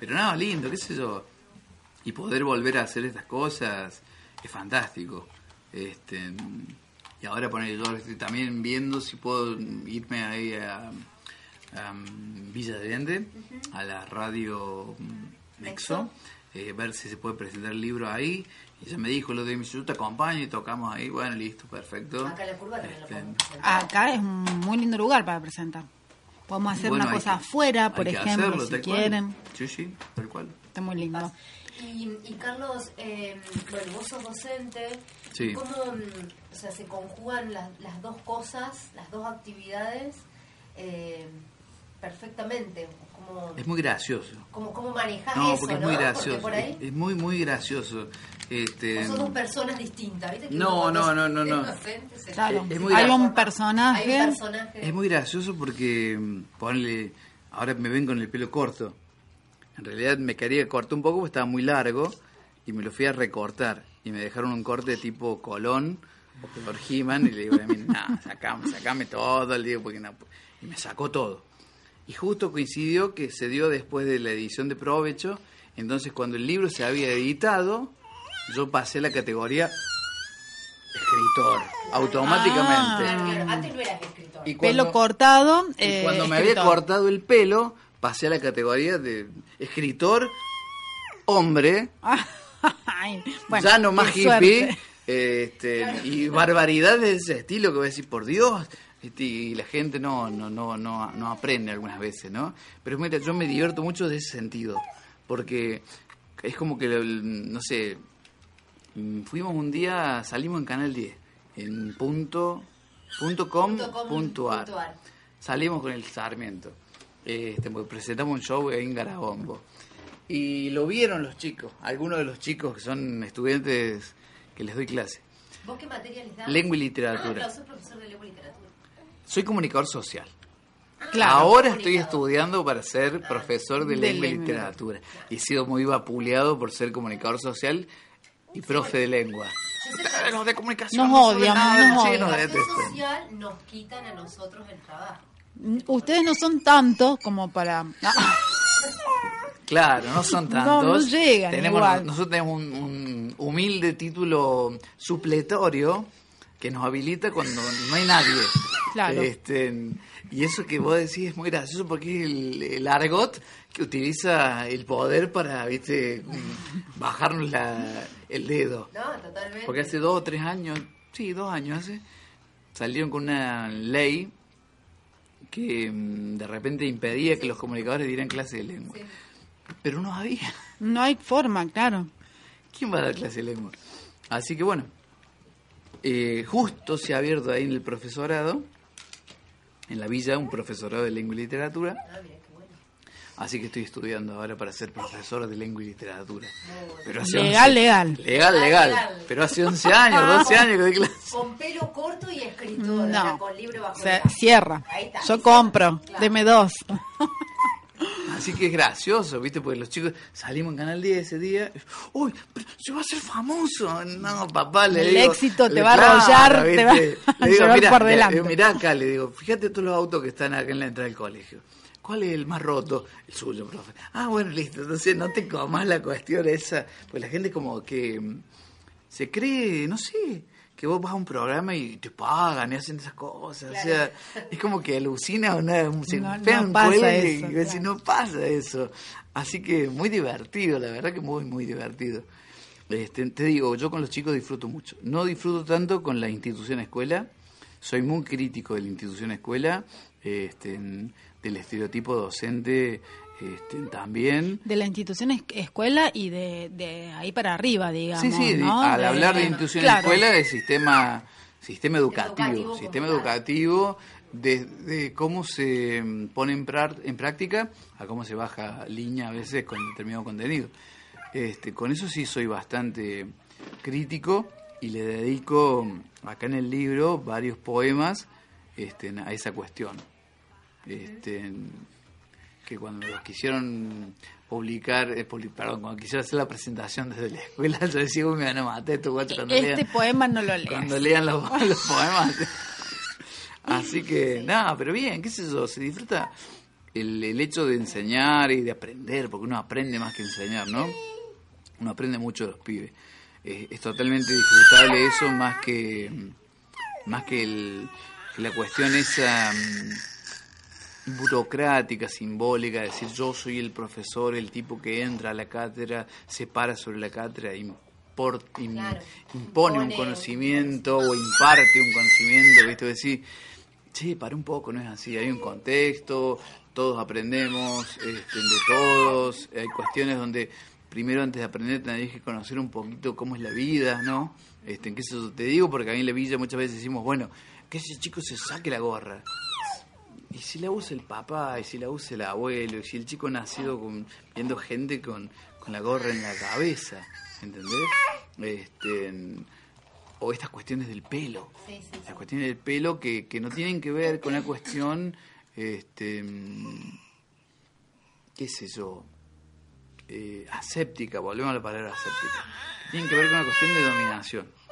pero nada, lindo, qué sé yo. Y poder volver a hacer estas cosas es fantástico. Este, y ahora poner yo estoy también viendo si puedo irme ahí a, Villa de Vende, a la radio Nexo, eh, ver si se puede presentar el libro ahí ella me dijo lo de mi yo te acompaño y tocamos ahí, bueno, listo, perfecto. Acá la curva también este, Acá es un muy lindo lugar para presentar. Podemos hacer una cosa afuera, por ejemplo, si quieren. Sí, sí, tal cual. Está muy lindo. Y, y Carlos, eh, bueno, vos sos docente. Sí. ¿Cómo o sea, se conjugan las, las dos cosas, las dos actividades eh, perfectamente? es muy gracioso. ¿Cómo, cómo manejas no, eso? Porque es muy gracioso. Es, muy, muy gracioso. Este, son dos personas distintas, ¿viste? no, no, no, no, no. Claro, hay un personaje. Es muy gracioso porque, mm, ponle, ahora me ven con el pelo corto. En realidad me quería cortar un poco porque estaba muy largo y me lo fui a recortar. Y me dejaron un corte tipo Colón o Color he y le digo a mí, no, sacame, sacame todo el día porque no. Y me sacó todo. Y justo coincidió que se dio después de la edición de Provecho, entonces cuando el libro se había editado, yo pasé la categoría escritor, automáticamente. Ah. Antes no eras escritor. Y pelo cortado. Y cuando me había cortado el pelo, pasé a la categoría de escritor, hombre, ya no más hippie, este, y barbaridades de ese estilo que voy a decir, por Dios, y la gente no, no, no, no, no aprende algunas veces, ¿no? Pero mira, yo me divierto mucho de ese sentido, porque es como que, no sé, fuimos un día, salimos en Canal 10, en punto, punto com, punto ar. Salimos con el Sarmiento, este, presentamos un show en Garabombo. Y lo vieron los chicos, algunos de los chicos que son estudiantes que les doy clase. ¿Vos qué materia les das? Lengua y literatura. Ah, profesor de lengua y literatura. Soy comunicador social. Ahora estoy estudiando para ser profesor de, lengua y literatura. Y he sido muy vapuleado por ser comunicador social y profe de lengua. Los de comunicación nos odian, nos odian. social nos quitan a nosotros el trabajo. Ustedes no son tantos como para... Claro, no son tantos. No, llegan tenemos, Nosotros tenemos un humilde título supletorio que nos habilita cuando no hay nadie. Claro. Este, y eso que vos decís es muy gracioso porque es el, argot que utiliza el poder para, viste, bajarnos la, el dedo. No, totalmente. Porque hace dos o tres años, sí, dos años hace, salieron con una ley que mm, de repente impedía que los comunicadores dieran clase de lengua. Pero no había. No hay forma, claro. ¿Quién va a dar clase de lengua? Así que bueno, eh, justo se ha abierto ahí en el profesorado en la villa un profesorado de lengua y literatura. Así que estoy estudiando ahora para ser profesor de lengua y literatura. Pero legal, legal. Legal, legal. Pero hace 11 años, 12 años que doy clase. Con pelo corto y escritor, no. con libro bajo Se, Cierra. Yo compro. Deme dos. Así que es gracioso, ¿viste? Porque los chicos salimos en Canal 10 ese día. ¡Uy! Pero se va a ser famoso. No, papá, le El digo. éxito te va a arrollar, te va a le digo, llevar mirá, por le- delante. le digo, mirá acá, le digo, fíjate todos los autos que están acá en la entrada del colegio. ¿Cuál es el más roto? El suyo, profe. Ah, bueno, listo. Entonces no te comas la cuestión esa. Pues la gente como que mm, se cree, no sé, que vos vas a un programa y te pagan y hacen esas cosas. O sea, es como que alucina una, se No, pasa eso, y claro. no pasa eso. Así que muy divertido, la verdad que muy, muy divertido. Este, te digo, yo con los chicos disfruto mucho. No disfruto tanto con la institución escuela. Soy muy crítico de la institución escuela, este, del estereotipo docente este, también. De la institución es- escuela y de, de ahí para arriba, digamos. Sí, sí, ¿no? al De- hablar de institución claro. escuela, de sistema, sistema educativo, Educativo sistema educativo, desde cómo se mm, pone en, pra- en práctica a cómo se baja línea a veces con determinado contenido. Este, con eso sí soy bastante crítico y le dedico mm, acá en el libro varios poemas este, a esa cuestión. Este, que cuando los quisieron publicar, eh, publi- perdón, cuando quisieron hacer la presentación desde la escuela, yo decía, uy, me van a matar estos guachos cuando Este lean, poema no lo lees. cuando lean los, los poemas. Así que, nada, pero bien, qué sé yo, se disfruta el, el hecho de enseñar y de aprender, porque uno aprende más que enseñar, ¿no? Uno aprende mucho de los pibes. Eh, es totalmente disfrutable eso más que más que, el, la cuestión esa mm, burocrática, simbólica, de decir yo soy el profesor, el tipo que entra a la cátedra, se para sobre la cátedra, Claro. impone un conocimiento o imparte un conocimiento, ¿viste? Decir, sí, para un poco, no es así, hay un contexto, todos aprendemos este, de todos, hay cuestiones donde primero antes de aprender tenés que conocer un poquito cómo es la vida, ¿no? Este, ¿en qué eso te digo? Porque ahí en la villa muchas veces decimos, bueno, que ese chico se saque la gorra. Y si la usa el papá, y si la usa el abuelo, y si el chico ha nacido con, viendo gente con, con la gorra en la cabeza, ¿entendés? Este, o estas cuestiones del pelo. Sí, sí, sí. Las cuestiones del pelo que, que no tienen que ver con la cuestión, este, qué sé yo, eh, aséptica, volvemos a la palabra aséptica. Tienen que ver con una cuestión de dominación.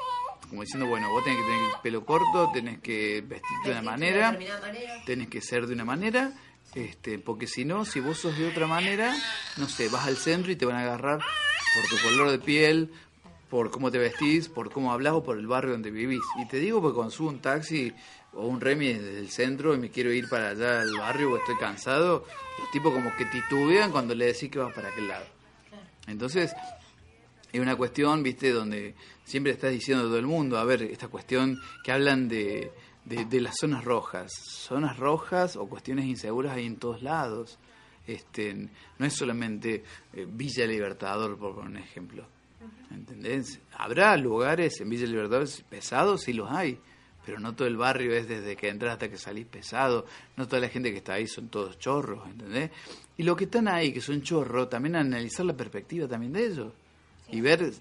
Como diciendo, bueno, vos tenés que tener el pelo corto, tenés que vestirte de una manera, tenés que ser de una manera, este, porque si no, si vos sos de otra manera, no sé, vas al centro y te van a agarrar por tu color de piel, por cómo te vestís, por cómo hablas o por el barrio donde vivís. Y te digo porque cuando subo un taxi o un remi desde el centro y me quiero ir para allá al barrio o estoy cansado, los tipos como que titubean cuando le decís que vas para aquel lado. Entonces, es una cuestión, viste, donde siempre estás diciendo a todo el mundo, a ver, esta cuestión que hablan de, de, de las zonas rojas. Zonas rojas o cuestiones inseguras hay en todos lados. Este, no es solamente eh, Villa Libertador, por poner un ejemplo. ¿Entendés? Habrá lugares en Villa Libertador pesados, sí los hay, pero no todo el barrio es desde que entras hasta que salís pesado, no toda la gente que está ahí son todos chorros, ¿entendés? Y los que están ahí, que son chorros, también analizar la perspectiva también de ellos y ver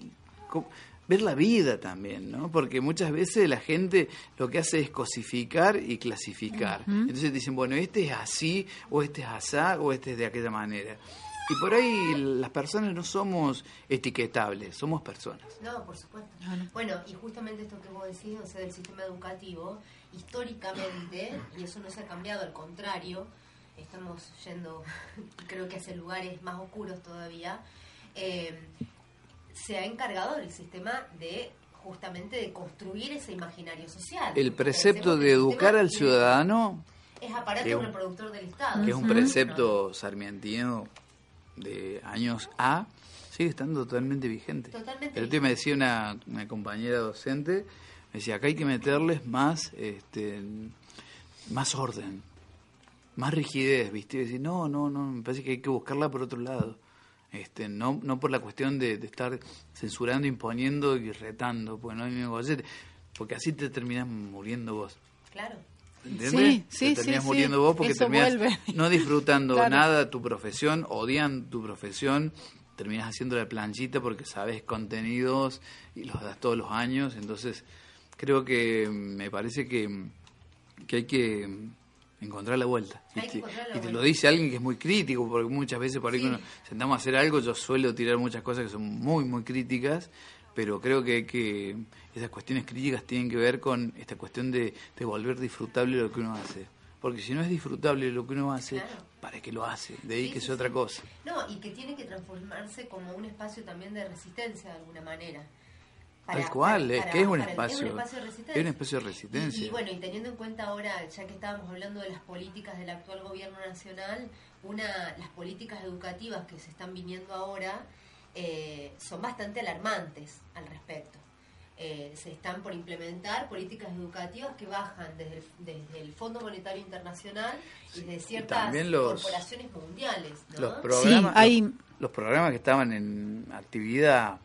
cómo- ver la vida también, ¿no? Porque muchas veces la gente lo que hace es cosificar y clasificar. Entonces dicen, bueno, este es así, o este es asá, o este es de aquella manera. Y por ahí las personas no somos etiquetables, somos personas. No, por supuesto. Bueno, y justamente esto que vos decís, o sea, del sistema educativo, históricamente, y eso no se ha cambiado, al contrario, estamos yendo, creo que hacia lugares más oscuros todavía, eh, se ha encargado el sistema de justamente de construir ese imaginario social. El precepto de educar al ciudadano, es aparato un- reproductor del Estado. que es un precepto sarmientino de años A, sigue estando totalmente vigente. Totalmente El otro día me decía una, una compañera docente, me decía, acá hay que meterles más, este, más orden, más rigidez, ¿viste? Y decir, no, no, no, me parece que hay que buscarla por otro lado. Este, no, no por la cuestión de, de estar censurando, imponiendo y retando, porque no hay ningún gollete, porque así te terminas muriendo vos. Claro. ¿Entiendes? Sí, te terminas muriendo vos porque terminas no disfrutando nada tu profesión, odiando tu profesión, terminas haciendo la planchita porque sabes contenidos y los das todos los años, entonces creo que me parece que, que hay que encontrar la vuelta. Y, te, lo dice alguien que es muy crítico, porque muchas veces por ahí cuando sentamos a hacer algo, yo suelo tirar muchas cosas que son muy, muy críticas, pero creo que, que esas cuestiones críticas tienen que ver con esta cuestión de, de volver disfrutable lo que uno hace. Porque si no es disfrutable lo que uno hace, ¿para qué lo hace? De ahí que es otra cosa. No, y que tiene que transformarse como un espacio también de resistencia de alguna manera. Tal cual, es que es un espacio, es un espacio de resistencia. Y, bueno, y teniendo en cuenta ahora, ya que estábamos hablando de las políticas del actual gobierno nacional, una las políticas educativas que se están viniendo ahora eh, son bastante alarmantes al respecto. Eh, se están por implementar políticas educativas que bajan desde el, desde el Fondo Monetario Internacional y de ciertas corporaciones mundiales. Los programas, hay... los programas que estaban en actividad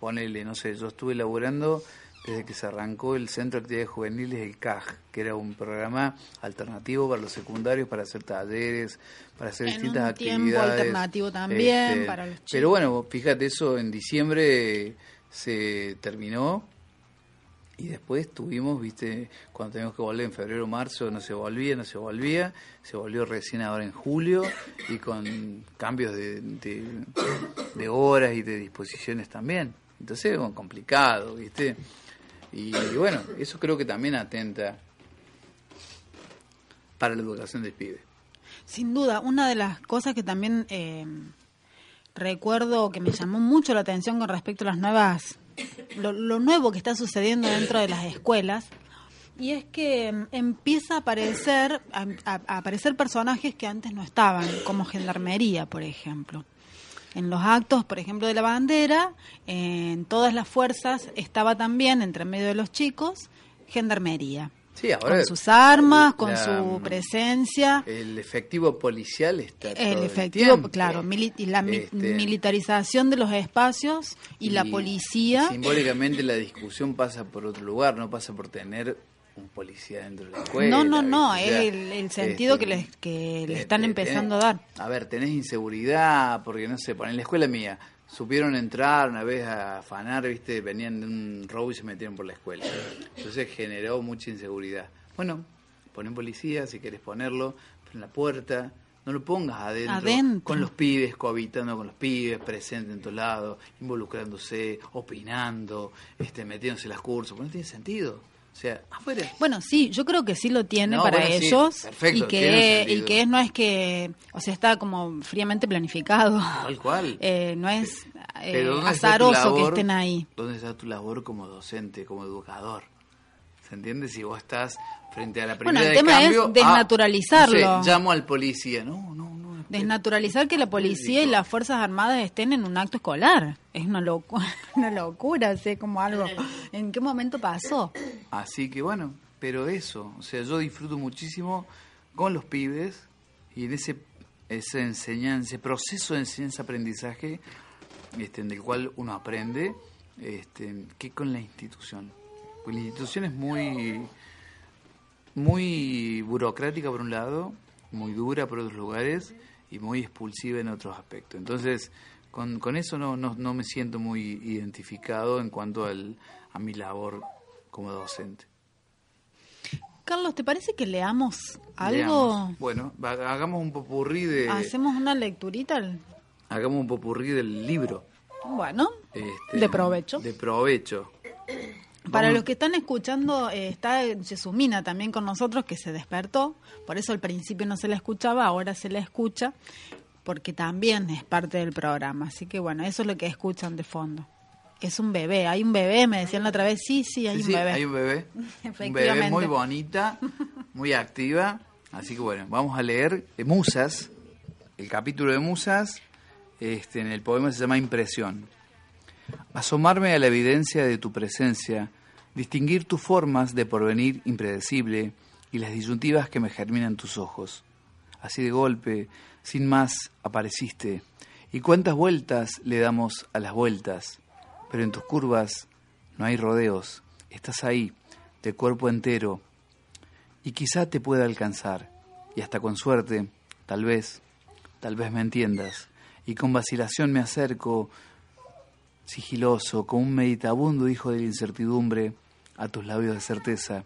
ponele, no sé, yo estuve laburando desde que se arrancó el Centro de Actividades Juveniles, el CAJ, que era un programa alternativo para los secundarios, para hacer talleres, para hacer distintas un actividades. Alternativo también este, para los chicos. Pero bueno, fíjate, eso en diciembre se terminó y después tuvimos, viste, cuando teníamos que volver en febrero o marzo, no se volvía, no se volvía, se volvió recién ahora en julio y con cambios de, de horas y de disposiciones también. Entonces es complicado, ¿viste? Y, bueno, eso creo que también atenta para la educación del pibe. Sin duda, una de las cosas que también eh, recuerdo que me llamó mucho la atención con respecto a las nuevas, lo, nuevo que está sucediendo dentro de las escuelas, y es que mm, empieza a aparecer, a aparecer personajes que antes no estaban, como gendarmería, por ejemplo en los actos, por ejemplo, de la bandera, en todas las fuerzas estaba también, entre medio de los chicos, gendarmería. Sí, ahora con sus armas, con su presencia. El efectivo policial está. El efectivo, claro, la este, militarización de los espacios y, la policía. Simbólicamente la discusión pasa por otro lugar, no pasa por tener un policía dentro de la escuela. No, no, no, es el, sentido que, le, que le están empezando a dar. A ver, tenés inseguridad, porque no sé, en la escuela mía, supieron entrar una vez a afanar, viste, venían de un robo y se metieron por la escuela. Entonces generó mucha inseguridad. Bueno, ponen policía si quieres ponerlo, pero en la puerta, no lo pongas adentro, con los pibes, cohabitando con los pibes, presente en tu lado, involucrándose, opinando, este, metiéndose las cursos, no tiene sentido. O sea, afuera. Bueno, sí, yo creo que sí lo tiene para ellos. y que, y que no es que, o sea, está como fríamente planificado. Tal cual. Eh, no es eh, azaroso que estén ahí. ¿Dónde está tu labor como docente, como educador? ¿Se entiende? Si vos estás frente a la primera bueno, el tema es ah, desnaturalizarlo. llamo al policía. No, no, Desnaturalizar que la policía y las Fuerzas Armadas estén en un acto escolar. Es una, locura, una locura, sé, como algo. ¿En qué momento pasó? Así que bueno, pero eso, o sea, yo disfruto muchísimo con los pibes y en ese, ese enseñanza, ese proceso de enseñanza-aprendizaje este, en el cual uno aprende, este, que con la institución. Pues la institución es muy, muy burocrática por un lado, muy dura por otros lugares y muy expulsiva en otros aspectos. Entonces, con, con eso no, no, no, me siento muy identificado en cuanto al, a mi labor como docente. Carlos, ¿te parece que leamos algo? Bueno, hagamos un popurrí de... ¿Hacemos una lecturita? Hagamos un popurrí del libro. Bueno, este, de provecho. De provecho. Para los que están escuchando, eh, está Jesumina también con nosotros, que se despertó, por eso al principio no se la escuchaba, ahora se la escucha, porque también es parte del programa. Así que bueno, eso es lo que escuchan de fondo. Es un bebé, hay un bebé, me decían la otra vez, sí, sí, hay un bebé. Hay un bebé. un bebé muy bonita, muy activa. Así que bueno, vamos a leer Musas, el capítulo de Musas, este, en el poema se llama Impresión. Asomarme a la evidencia de tu presencia, distinguir tus formas de porvenir impredecible y las disyuntivas que me germinan tus ojos. Así de golpe, sin más, apareciste, y cuántas vueltas le damos a las vueltas, pero en tus curvas no hay rodeos, estás ahí, de cuerpo entero, y quizá te pueda alcanzar, y hasta con suerte, tal vez, tal vez me entiendas, y con vacilación me acerco, sigiloso, como un meditabundo hijo de la incertidumbre, a tus labios de certeza,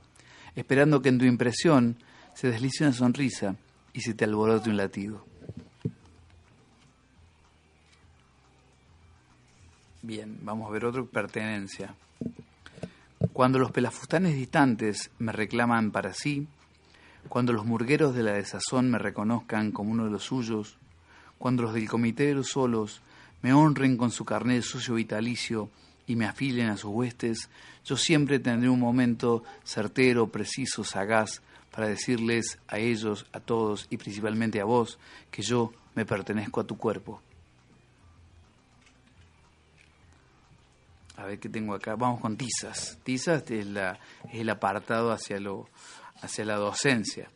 esperando que en tu impresión se deslice una sonrisa y se te alborote un latido. Bien, vamos a ver otro, pertenencia. Cuando los pelafustanes distantes me reclaman para sí, cuando los murgueros de la desazón me reconozcan como uno de los suyos, cuando los del comité de los solos me honren con su carnet sucio vitalicio y me afilen a sus huestes, yo siempre tendré un momento certero, preciso, sagaz, para decirles a ellos, a todos y principalmente a vos, que yo me pertenezco a tu cuerpo. A ver qué tengo acá. Vamos con tizas. Tizas es, la, es el apartado hacia, lo, hacia la docencia.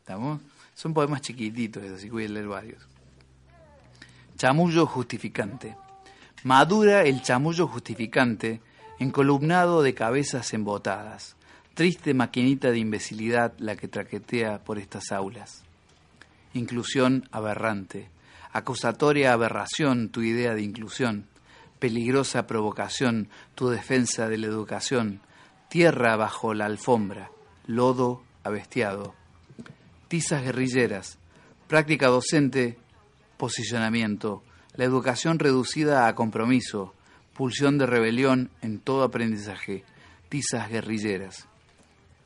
¿Estamos? Son poemas chiquititos, así que voy a leer varios. Chamullo justificante. Madura el chamullo justificante, encolumnado de cabezas embotadas. Triste maquinita de imbecilidad la que traquetea por estas aulas. Inclusión aberrante. Acusatoria aberración tu idea de inclusión peligrosa provocación, tu defensa de la educación, tierra bajo la alfombra, lodo abestiado, tizas guerrilleras, práctica docente, posicionamiento, la educación reducida a compromiso, pulsión de rebelión en todo aprendizaje, tizas guerrilleras,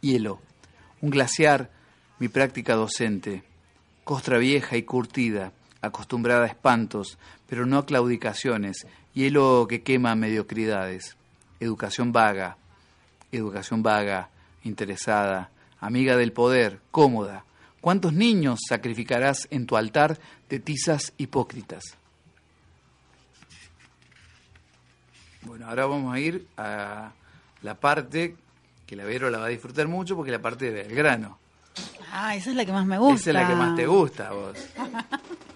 hielo, un glaciar, mi práctica docente, costra vieja y curtida, acostumbrada a espantos, pero no a claudicaciones, hielo que quema mediocridades, educación vaga, educación vaga, interesada, amiga del poder, cómoda. ¿Cuántos niños sacrificarás en tu altar de tizas hipócritas? Bueno, ahora vamos a ir a la parte que la Vero la va a disfrutar mucho porque es la parte de Belgrano. Ah, esa es la que más me gusta. Esa es la que más te gusta a vos.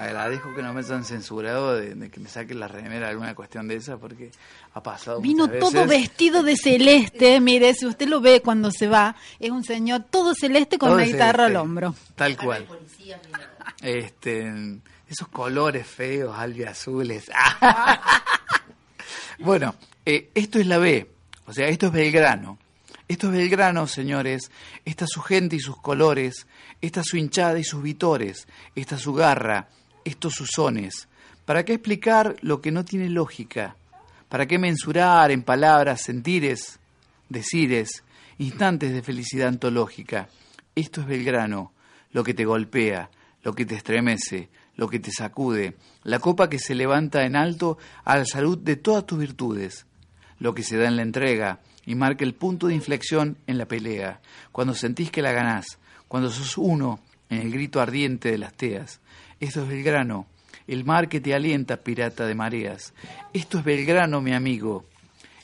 Agradezco que no me hayan censurado de, que me saquen la remera alguna cuestión de esa porque ha pasado Vino todo vestido de celeste, mire, si usted lo ve cuando se va, es un señor todo celeste con una guitarra al hombro. Tal cual. Este, esos colores feos, azules. bueno, eh, esto es la B, o sea, esto es Belgrano. Esto es Belgrano, señores. Esta es su gente y sus colores. Esta es su hinchada y sus vitores. Esta es su garra estos usones? ¿Para qué explicar lo que no tiene lógica? ¿Para qué mensurar en palabras, sentires, decires, instantes de felicidad antológica? Esto es Belgrano, lo que te golpea, lo que te estremece, lo que te sacude, la copa que se levanta en alto a la salud de todas tus virtudes, lo que se da en la entrega y marca el punto de inflexión en la pelea, cuando sentís que la ganás, cuando sos uno en el grito ardiente de las teas, esto es Belgrano, el mar que te alienta, pirata de mareas. Esto es Belgrano, mi amigo.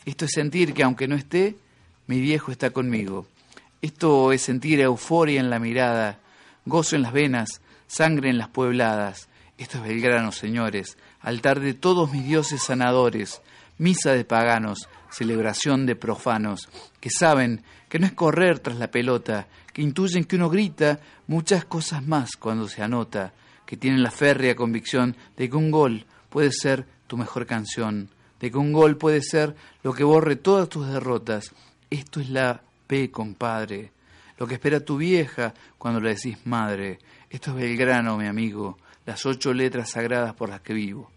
Esto es sentir que aunque no esté, mi viejo está conmigo. Esto es sentir euforia en la mirada, gozo en las venas, sangre en las puebladas. Esto es Belgrano, señores, altar de todos mis dioses sanadores, misa de paganos, celebración de profanos, que saben que no es correr tras la pelota, que intuyen que uno grita muchas cosas más cuando se anota, que tienen la férrea convicción de que un gol puede ser tu mejor canción, de que un gol puede ser lo que borre todas tus derrotas. Esto es la P, compadre, lo que espera tu vieja cuando le decís madre. Esto es Belgrano, mi amigo, las ocho letras sagradas por las que vivo.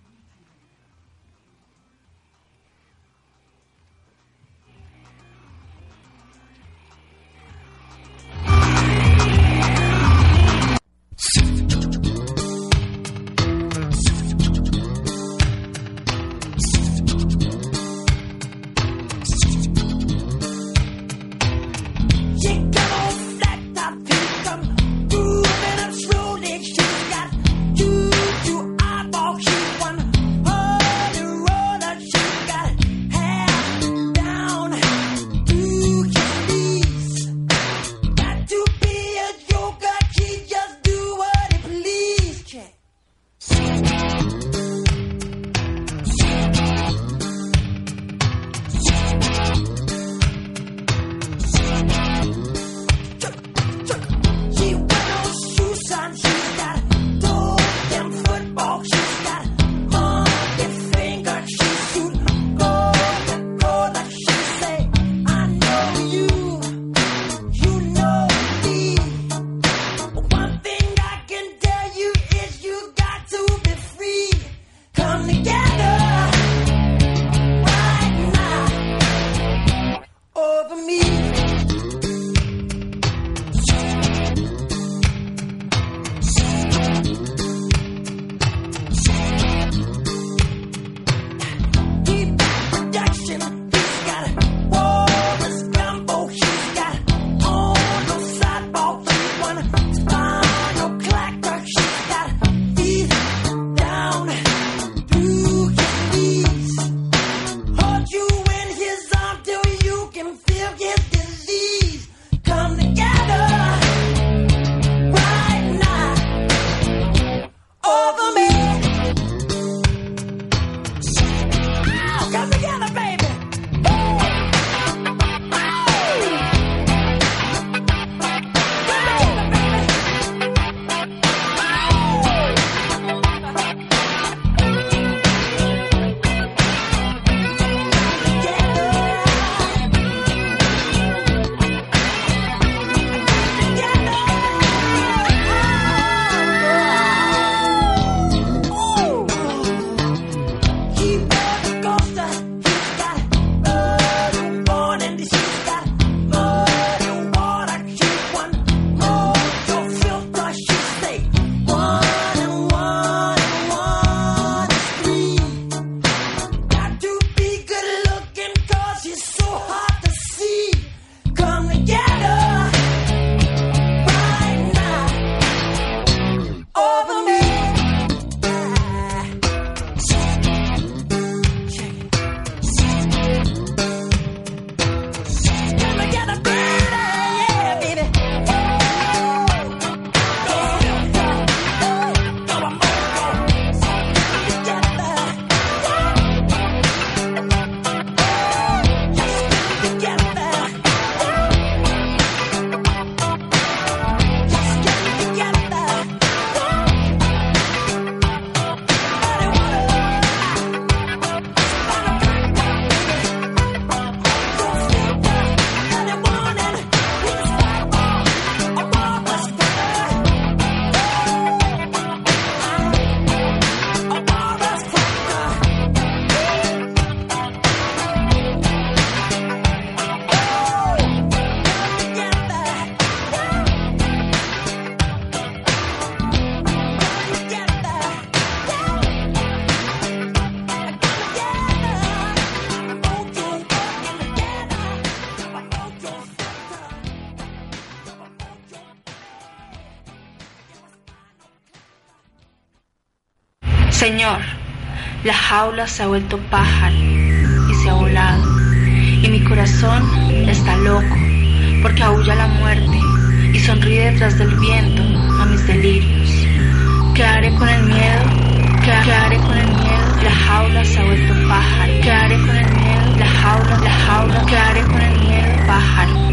Jaula se ha vuelto pájaro y se ha volado, y mi corazón está loco porque aúlla la muerte y sonríe detrás del viento a mis delirios. ¿Qué haré con el miedo? ¿Qué haré con el miedo? La jaula se ha vuelto pájaro. ¿Qué haré con el miedo? La jaula, la jaula. ¿Qué haré con el miedo? Pájaro.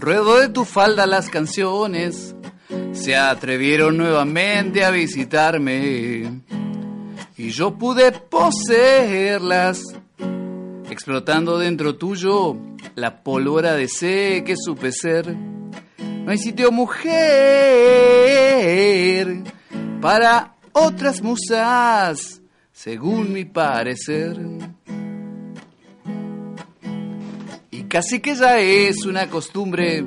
Ruedo de tu falda las canciones se atrevieron nuevamente a visitarme y yo pude poseerlas, explotando dentro tuyo la pólvora de sé que supe ser. No hay sitio mujer para otras musas, según mi parecer. Casi que ya es una costumbre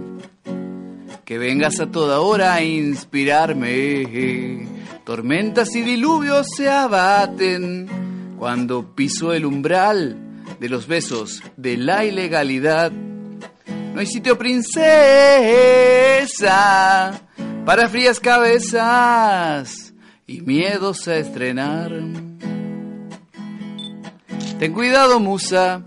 que vengas a toda hora a inspirarme. Tormentas y diluvios se abaten cuando piso el umbral de los besos de la ilegalidad. No hay sitio princesa para frías cabezas y miedos a estrenar. Ten cuidado, musa,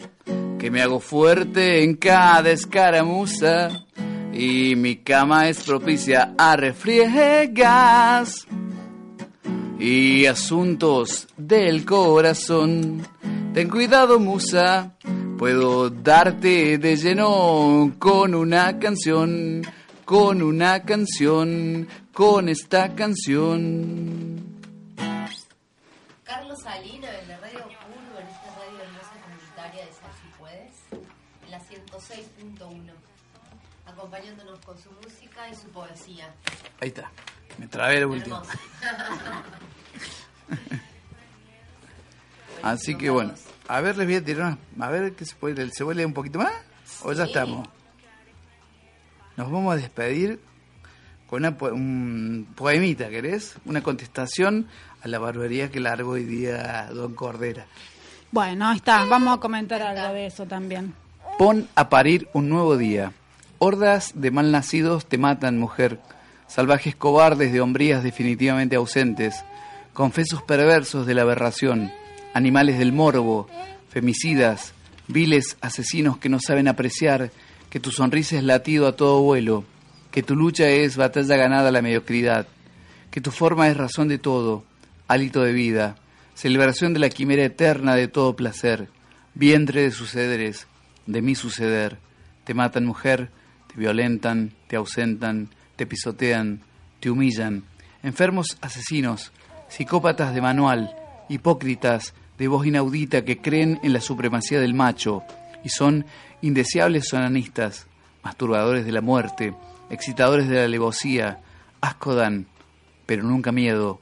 que me hago fuerte en cada escaramuza y mi cama es propicia a refriegas y asuntos del corazón. Ten cuidado, musa, puedo darte de lleno con una canción, con una canción, con esta canción. Carlos Salina en la radio 106.1, acompañándonos con su música y su poesía. Ahí está, me trabé el último. Así que bueno, a ver, les voy a tirar, una- a ver qué se puede, ¿se vuelve un poquito más? ¿O ya estamos? Nos vamos a despedir con una un poemita, ¿querés? Una contestación a la barbaridad que largo hoy día Don Cordera. Bueno, ahí está. Vamos a comentar algo de eso también. Pon a parir un nuevo día. Hordas de malnacidos te matan, mujer. Salvajes cobardes de hombrías definitivamente ausentes. Confesos perversos de la aberración. Animales del morbo. Femicidas. Viles asesinos que no saben apreciar que tu sonrisa es latido a todo vuelo. Que tu lucha es batalla ganada a la mediocridad. Que tu forma es razón de todo. Hálito de vida. Celebración de la quimera eterna de todo placer. Vientre de sucederes de mi suceder. Te matan mujer, te violentan, te ausentan, te pisotean, te humillan. Enfermos asesinos, psicópatas de manual, hipócritas de voz inaudita que creen en la supremacía del macho y son indeseables sonanistas, masturbadores de la muerte, excitadores de la alevosía, asco dan, pero nunca miedo,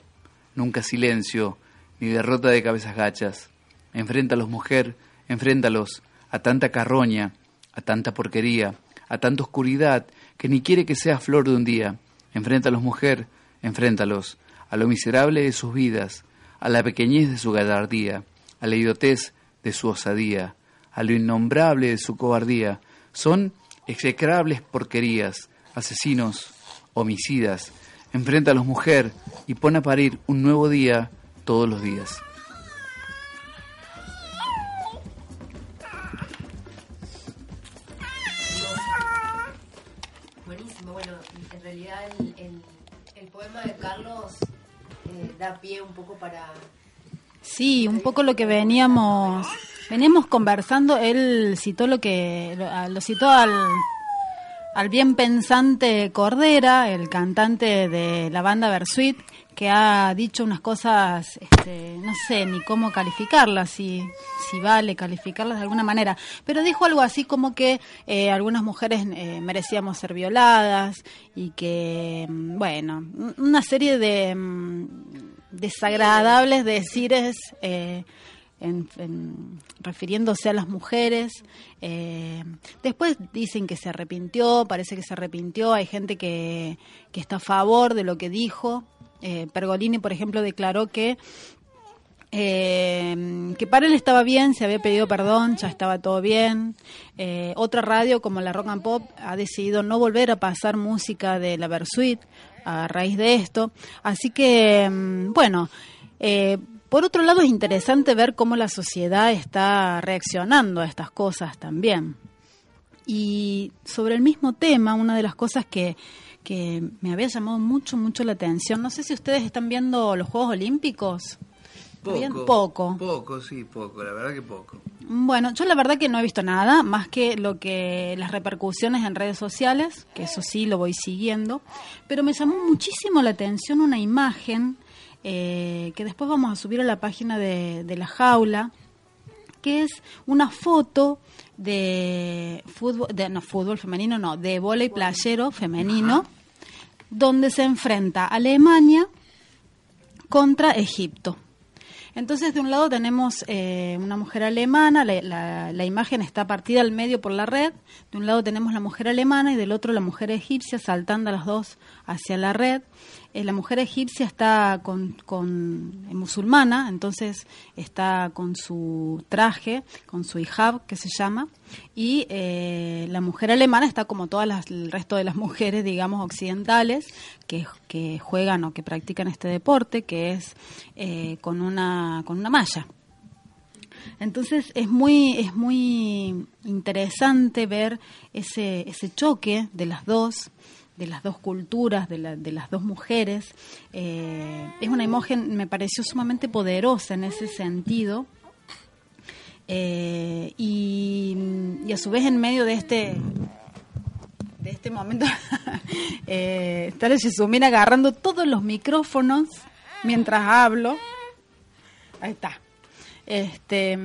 nunca silencio, ni derrota de cabezas gachas. Enfréntalos, mujer, enfréntalos a tanta carroña, a tanta porquería, a tanta oscuridad que ni quiere que sea flor de un día. Enfréntalos, mujer, enfréntalos a lo miserable de sus vidas, a la pequeñez de su gallardía, a la idiotez de su osadía, a lo innombrable de su cobardía. Son execrables porquerías, asesinos, homicidas. Enfréntalos, mujer, y pon a parir un nuevo día todos los días. De Carlos eh, da pie un poco para... Sí, un poco lo que veníamos veníamos conversando. Él citó lo que lo, lo citó al al bien pensante Cordera, el cantante de la banda Versuit, que ha dicho unas cosas, este, no sé ni cómo calificarlas, si, si vale calificarlas de alguna manera, pero dijo algo así como que eh, algunas mujeres eh, merecíamos ser violadas y que, mm, bueno, una serie de mm, desagradables decires. Eh, en, refiriéndose a las mujeres. Eh, después dicen que se arrepintió, parece que se arrepintió, hay gente que, que está a favor de lo que dijo. Eh, Pergolini, por ejemplo, declaró que eh, que para él estaba bien, se había pedido perdón, ya estaba todo bien. otra radio como la Rock and Pop ha decidido no volver a pasar música de la Versuit a raíz de esto. Así que, mm, bueno, eh, por otro lado, es interesante ver cómo la sociedad está reaccionando a estas cosas también. Y sobre el mismo tema, una de las cosas que, que me había llamado mucho, mucho la atención, no sé si ustedes están viendo los Juegos Olímpicos. Poco, poco. Poco, sí, poco, la verdad que poco. Bueno, yo la verdad que no he visto nada, más que lo que las repercusiones en redes sociales, que eso sí lo voy siguiendo, pero me llamó muchísimo la atención una imagen eh, que después vamos a subir a la página de, la jaula, que es una foto de fútbol, de, no fútbol femenino, no, de y playero femenino, donde se enfrenta Alemania contra Egipto. Entonces, de un lado tenemos eh, una mujer alemana, la, la, imagen está partida al medio por la red, de un lado tenemos la mujer alemana y del otro la mujer egipcia saltando a las dos hacia la red. Eh, la mujer egipcia está con, eh, musulmana, entonces está con su traje, con su hijab, que se llama, y eh, la mujer alemana está como todas las, el resto de las mujeres, digamos, occidentales, que, que juegan o que practican este deporte, que es con, una, con una malla. Entonces es muy, es muy interesante ver ese, ese choque de las dos de las dos culturas, de, la, de las dos mujeres. Eh, es una imagen, me pareció sumamente poderosa en ese sentido. Eh, y, a su vez en medio de este de este momento eh, está la agarrando todos los micrófonos mientras hablo ahí está este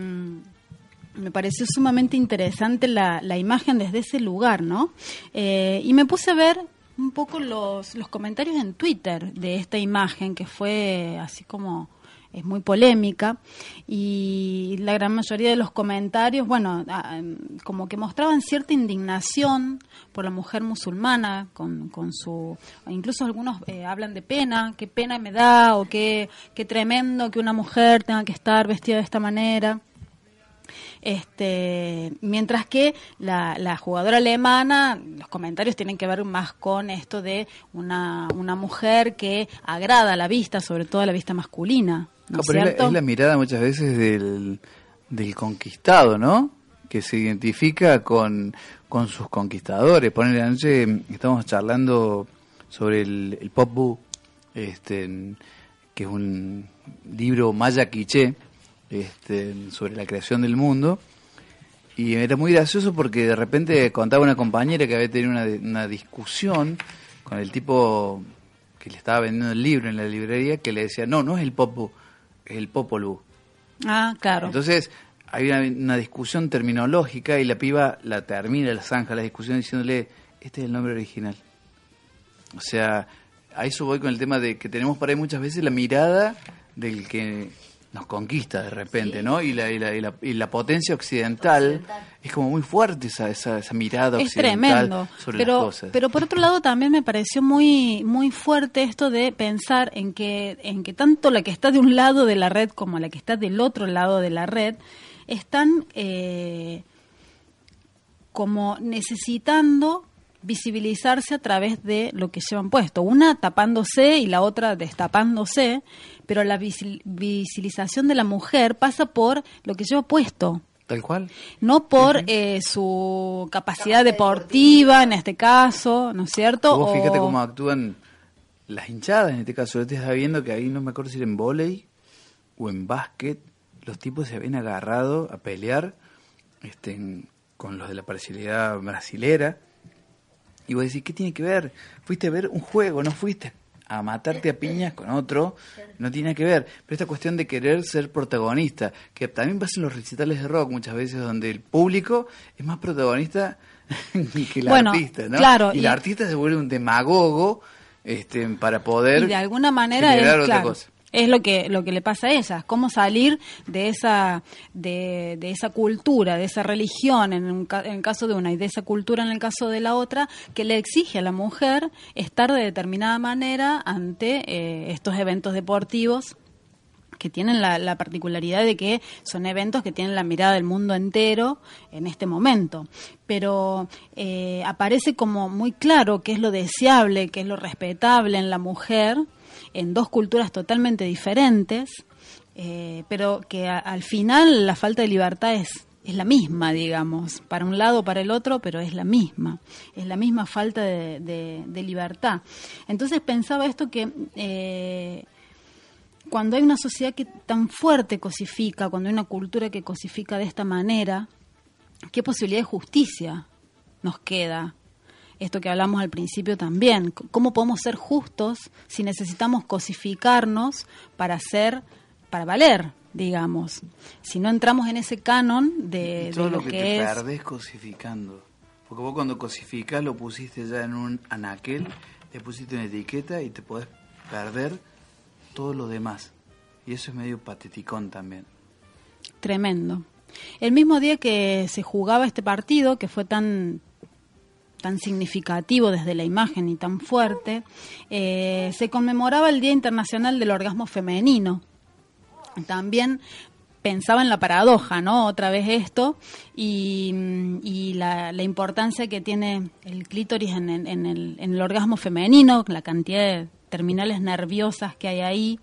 me pareció sumamente interesante la, la imagen desde ese lugar, ¿no? Eh, y me puse a ver un poco los, los comentarios en Twitter de esta imagen que fue así como es muy polémica y la gran mayoría de los comentarios, bueno, como que mostraban cierta indignación por la mujer musulmana, con, con su, incluso algunos eh, hablan de pena, qué pena me da o qué, qué tremendo que una mujer tenga que estar vestida de esta manera. Este, mientras que la, la, jugadora alemana, los comentarios tienen que ver más con esto de una, una mujer que agrada a la vista, sobre todo a la vista masculina. ¿no, es, la, mirada muchas veces del, del conquistado, ¿no? Que se identifica con, con sus conquistadores. Ponerle anoche, estamos charlando sobre el, el Pop este, que es un libro maya quiché, este, sobre la creación del mundo. Y era muy gracioso porque de repente contaba una compañera que había tenido una, discusión con el tipo que le estaba vendiendo el libro en la librería que le decía, no, no es el popo, es el popolu. Ah, claro. Entonces, hay una, discusión terminológica y la piba la termina, la zanja la discusión diciéndole, este es el nombre original. O sea, a eso voy con el tema de que tenemos para ahí muchas veces la mirada del que nos conquista de repente, ¿no? Y la, y la, y, la, potencia occidental, es como muy fuerte esa, esa, mirada es tremendo. sobre pero, las cosas. Pero por otro lado también me pareció muy muy fuerte esto de pensar en que en que tanto la que está de un lado de la red como la que está del otro lado de la red están eh, como necesitando visibilizarse a través de lo que llevan puesto. Una tapándose y la otra destapándose, pero la visibilización de la mujer pasa por lo que lleva puesto. Tal cual. No por eh, su capacidad deportiva, en este caso, ¿no es cierto? Vos fíjate cómo actúan las hinchadas, en este caso. Yo te estaba viendo que ahí no me acuerdo si era en volei o en básquet, los tipos se habían agarrado a pelear este, con los de la parcialidad brasilera y vos decís, ¿qué tiene que ver? Fuiste a ver un juego, no fuiste a matarte a piñas con otro, no tiene que ver. Pero esta cuestión de querer ser protagonista, que también pasa en los recitales de rock muchas veces, donde el público es más protagonista que el artista, ¿no? Claro, y, el artista se vuelve un demagogo este, para poder y de alguna manera es, otra cosa es lo que lo que le pasa a ellas cómo salir de esa de, de esa cultura de esa religión en, un, en, el caso de una y de esa cultura en el caso de la otra que le exige a la mujer estar de determinada manera ante eh, estos eventos deportivos que tienen la, la, particularidad de que son eventos que tienen la mirada del mundo entero en este momento. Pero eh, aparece como muy claro qué es lo deseable, qué es lo respetable en la mujer, en dos culturas totalmente diferentes, eh, pero que al final la falta de libertad es, es la misma, digamos, para un lado para el otro, pero es la misma, es la misma falta de, libertad. Entonces pensaba esto que eh, cuando hay una sociedad que tan fuerte cosifica, cuando hay una cultura que cosifica de esta manera, ¿qué posibilidad de justicia nos queda? Esto que hablamos al principio también, cómo podemos ser justos si necesitamos cosificarnos para ser, para valer, digamos. Si no entramos en ese canon de, todo lo, que, que, te es... perdés cosificando. Porque vos cuando cosificás lo pusiste ya en un anaquel, le pusiste una etiqueta y te podés perder todo lo demás. Y eso es medio pateticón también. Tremendo. El mismo día que se jugaba este partido, que fue tan tan significativo desde la imagen y tan fuerte, eh, se conmemoraba el Día Internacional del Orgasmo Femenino. También pensaba en la paradoja, ¿no? Otra vez esto y, la, importancia que tiene el clítoris en, en, el, en el orgasmo femenino, la cantidad de terminales nerviosas que hay ahí.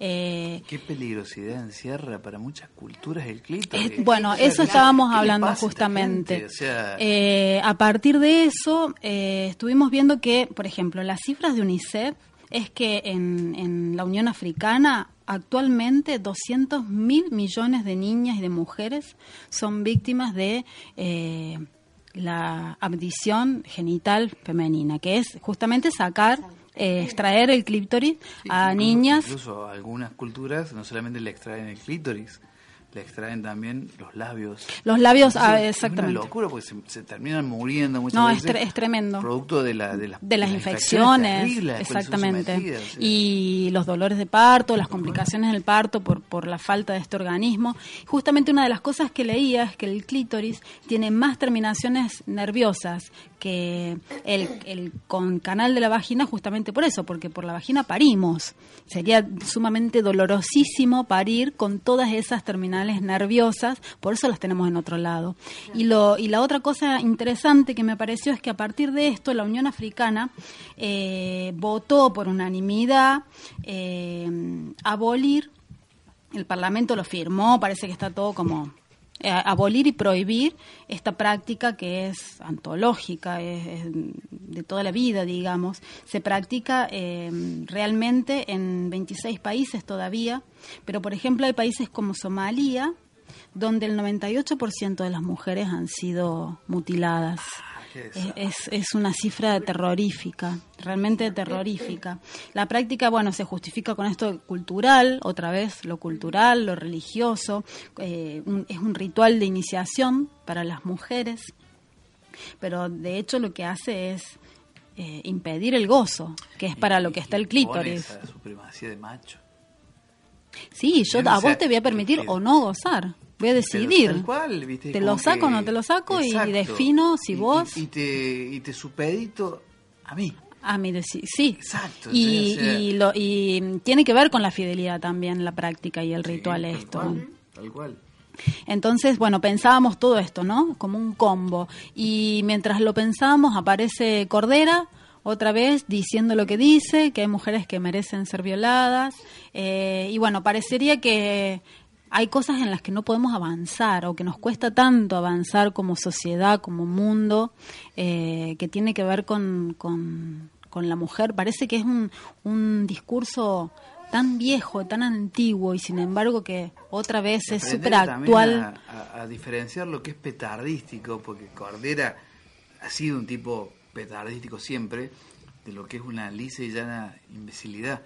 Eh, Qué peligrosidad encierra para muchas culturas el clítoris. bueno, eso estábamos hablando justamente. Eh, a partir de eso, eh, estuvimos viendo que, por ejemplo, las cifras de UNICEF es que en, en la Unión Africana actualmente 200 mil millones de niñas y de mujeres son víctimas de la abdición genital femenina, que es justamente sacar eh, extraer el clítoris a niñas. Incluso algunas culturas no solamente le extraen el clítoris, le extraen también los labios. Los labios, ah, exactamente. Es una locura porque se, terminan muriendo muchas no, veces. No, es, tremendo. Producto de, la, de, las, infecciones. exactamente. Y los dolores de parto, las complicaciones en el parto por, por la falta de este organismo. Justamente una de las cosas que leía es que el clítoris tiene más terminaciones nerviosas que el, el con canal de la vagina justamente por eso, porque por la vagina parimos. Sería sumamente dolorosísimo parir con todas esas nerviosas, por eso las tenemos en otro lado. Y, lo, y la otra cosa interesante que me pareció es que a partir de esto la Unión Africana eh, votó por unanimidad eh, abolir, el Parlamento lo firmó, parece que está todo como eh, abolir y prohibir esta práctica que es antológica, es, de toda la vida, digamos. Se practica eh, realmente en 26 países todavía, pero por ejemplo hay países como Somalia, donde el 98% de las mujeres han sido mutiladas. Es, es, una cifra terrorífica, realmente terrorífica. La práctica, bueno, se justifica con esto cultural, otra vez lo cultural, lo religioso, eh, es un ritual de iniciación para las mujeres, pero de hecho lo que hace es eh, impedir el gozo, que es para lo que está el clítoris. La supremacía de macho. Sí, yo a vos te voy a permitir o no gozar voy a decidir. Te lo saco o no te lo saco y defino si vos... Y, te, y te supedito a mí. A mí, sí. Exacto. Y, y, lo, y tiene que ver con la fidelidad también, la práctica y el ritual esto. tal cual. Entonces, bueno, pensábamos todo esto, ¿no? Como un combo. Y mientras lo pensábamos, aparece Cordera, otra vez diciendo lo que dice, que hay mujeres que merecen ser violadas. Eh, y bueno, parecería que hay cosas en las que no podemos avanzar o que nos cuesta tanto avanzar como sociedad, como mundo, eh, que tiene que ver con, con, la mujer. Parece que es un, un discurso tan viejo, tan antiguo y sin embargo que otra vez es súper actual. A, a, diferenciar lo que es petardístico, porque Cordera ha sido un tipo petardístico siempre, de lo que es una lisa y llana imbecilidad.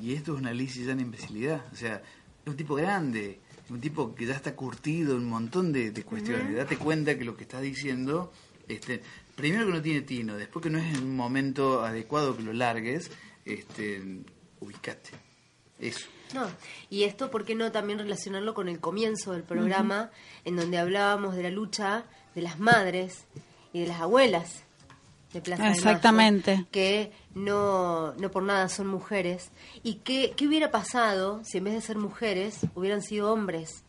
Y esto es una lisa y llana imbecilidad. O sea, es un tipo grande, un tipo que ya está curtido en un montón de, cuestiones. Date cuenta que lo que está diciendo, este, primero que no tiene tino, después que no es en un momento adecuado que lo largues, este, ubicate. Eso. No, y esto, ¿por qué no también relacionarlo con el comienzo del programa, en donde hablábamos de la lucha de las madres y de las abuelas de Plaza Exactamente. que no, no por nada son mujeres. ¿Y qué, qué hubiera pasado si en vez de ser mujeres hubieran sido hombres?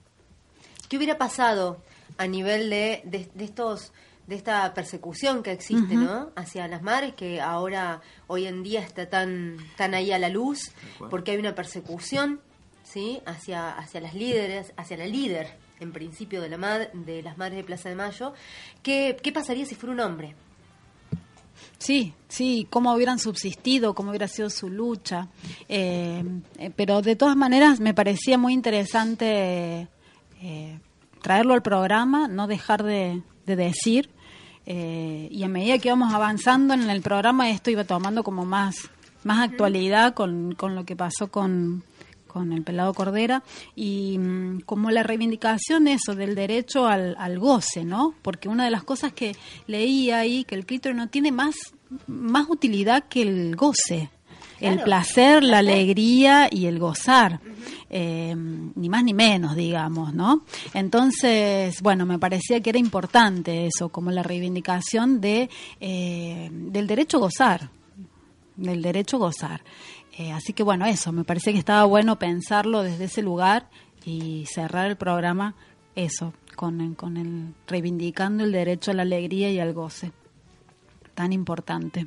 ¿Qué hubiera pasado a nivel de, de, estos de esta persecución que existe, ¿no? Hacia las madres que ahora hoy en día está tan tan ahí a la luz porque hay una persecución, ¿sí? Hacia hacia las líderes, hacia la líder en principio de la de las madres de Plaza de Mayo. ¿Qué qué pasaría si fuera un hombre? Sí, sí, cómo hubieran subsistido, cómo hubiera sido su lucha. Eh, eh, pero de todas maneras me parecía muy interesante eh, traerlo al programa, no dejar de, decir. y a medida que íbamos avanzando en el programa, esto iba tomando como más, más actualidad con, con lo que pasó con, con el pelado Cordera y mm, como la reivindicación eso del derecho al, al, goce, ¿no? Porque una de las cosas que leí ahí que el clítoris no tiene más más utilidad que el goce. el placer, la alegría y el gozar, eh, ni más ni menos, digamos, ¿no? Entonces, bueno, me parecía que era importante eso, como la reivindicación de eh, del derecho a gozar, del derecho a gozar. Eh, así que bueno, eso, me parecía que estaba bueno pensarlo desde ese lugar y cerrar el programa, eso, con, con el reivindicando el derecho a la alegría y al goce tan importante.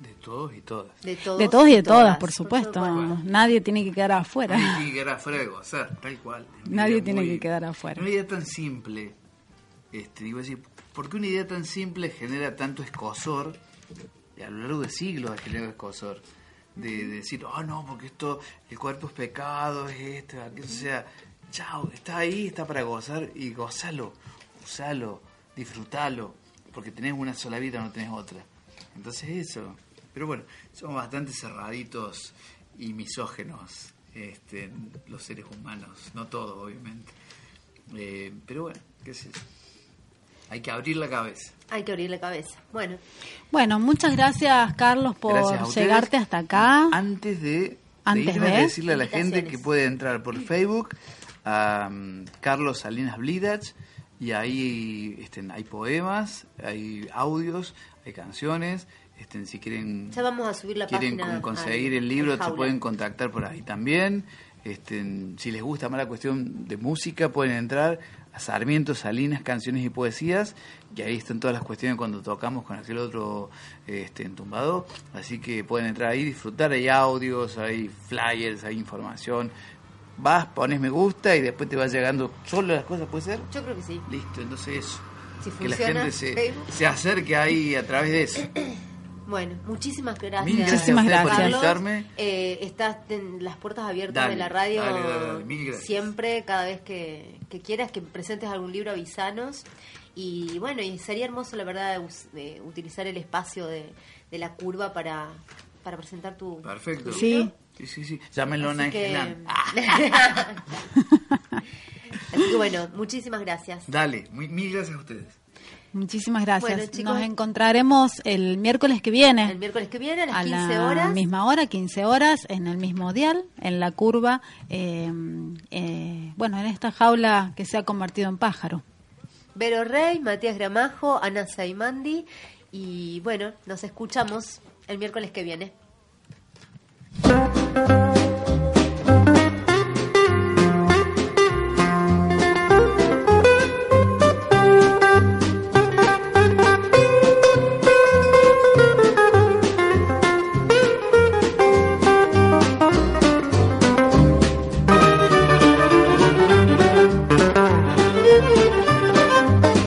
De todos y todas. De todos, y de todas, por supuesto. Nadie tiene que quedar afuera. Nadie tiene que quedar afuera de gozar, tal cual. Nadie tiene que quedar afuera. Una idea tan simple, este, digo así, ¿por qué una idea tan simple genera tanto escosor? Y a lo largo de siglos ha generado escosor. De, decir, oh no, porque esto, el cuerpo es pecado, es esto, o sea, chao, está ahí, está para gozar y gozalo, usalo, disfrútalo porque tenés una sola vida, no tenés otra. Entonces eso. Pero bueno, somos bastante cerraditos y misógenos este, los seres humanos, no todos obviamente. Eh, pero bueno, qué sé. Hay que abrir la cabeza. Hay que abrir la cabeza. Bueno. Bueno, muchas gracias Carlos por llegarte hasta acá. Antes de, Antes de, decirle a la gente que puede entrar por Facebook a um, Carlos Salinas Blidach y ahí este, hay poemas, hay audios, hay canciones. Este, si quieren, ya vamos a subir la quieren conseguir el libro, se pueden contactar por ahí también. Este, si les gusta más la cuestión de música, pueden entrar a Sarmiento, Salinas, Canciones y Poesías, y ahí están todas las cuestiones cuando tocamos con aquel otro este, entumbado. Así que pueden entrar ahí, disfrutar, hay audios, hay flyers, hay información, vas, pones me gusta y después te va llegando solo las cosas, ¿puede ser? Yo creo que sí. Listo, entonces eso. que la gente se, se, acerque ahí a través de eso. Bueno, muchísimas gracias. Muchísimas gracias. Carlos, eh, estás en las puertas abiertas de la radio siempre, cada vez que, quieras que presentes algún libro, avisanos. Y bueno, y sería hermoso, la verdad, de, utilizar el espacio de, de la curva para, para presentar tu. Perfecto. Sí. Sí, sí, sí. Llámenlo a que... Así que bueno, muchísimas gracias. Dale, mil gracias a ustedes. Muchísimas gracias. Nos encontraremos el miércoles que viene. El miércoles que viene a las 15 horas. misma hora, 15 horas, en el mismo dial, en la curva, eh, eh, bueno, en esta jaula que se ha convertido en pájaro. Vero Rey, Matías Gramajo, Ana Saimandi y bueno, nos escuchamos el miércoles que viene.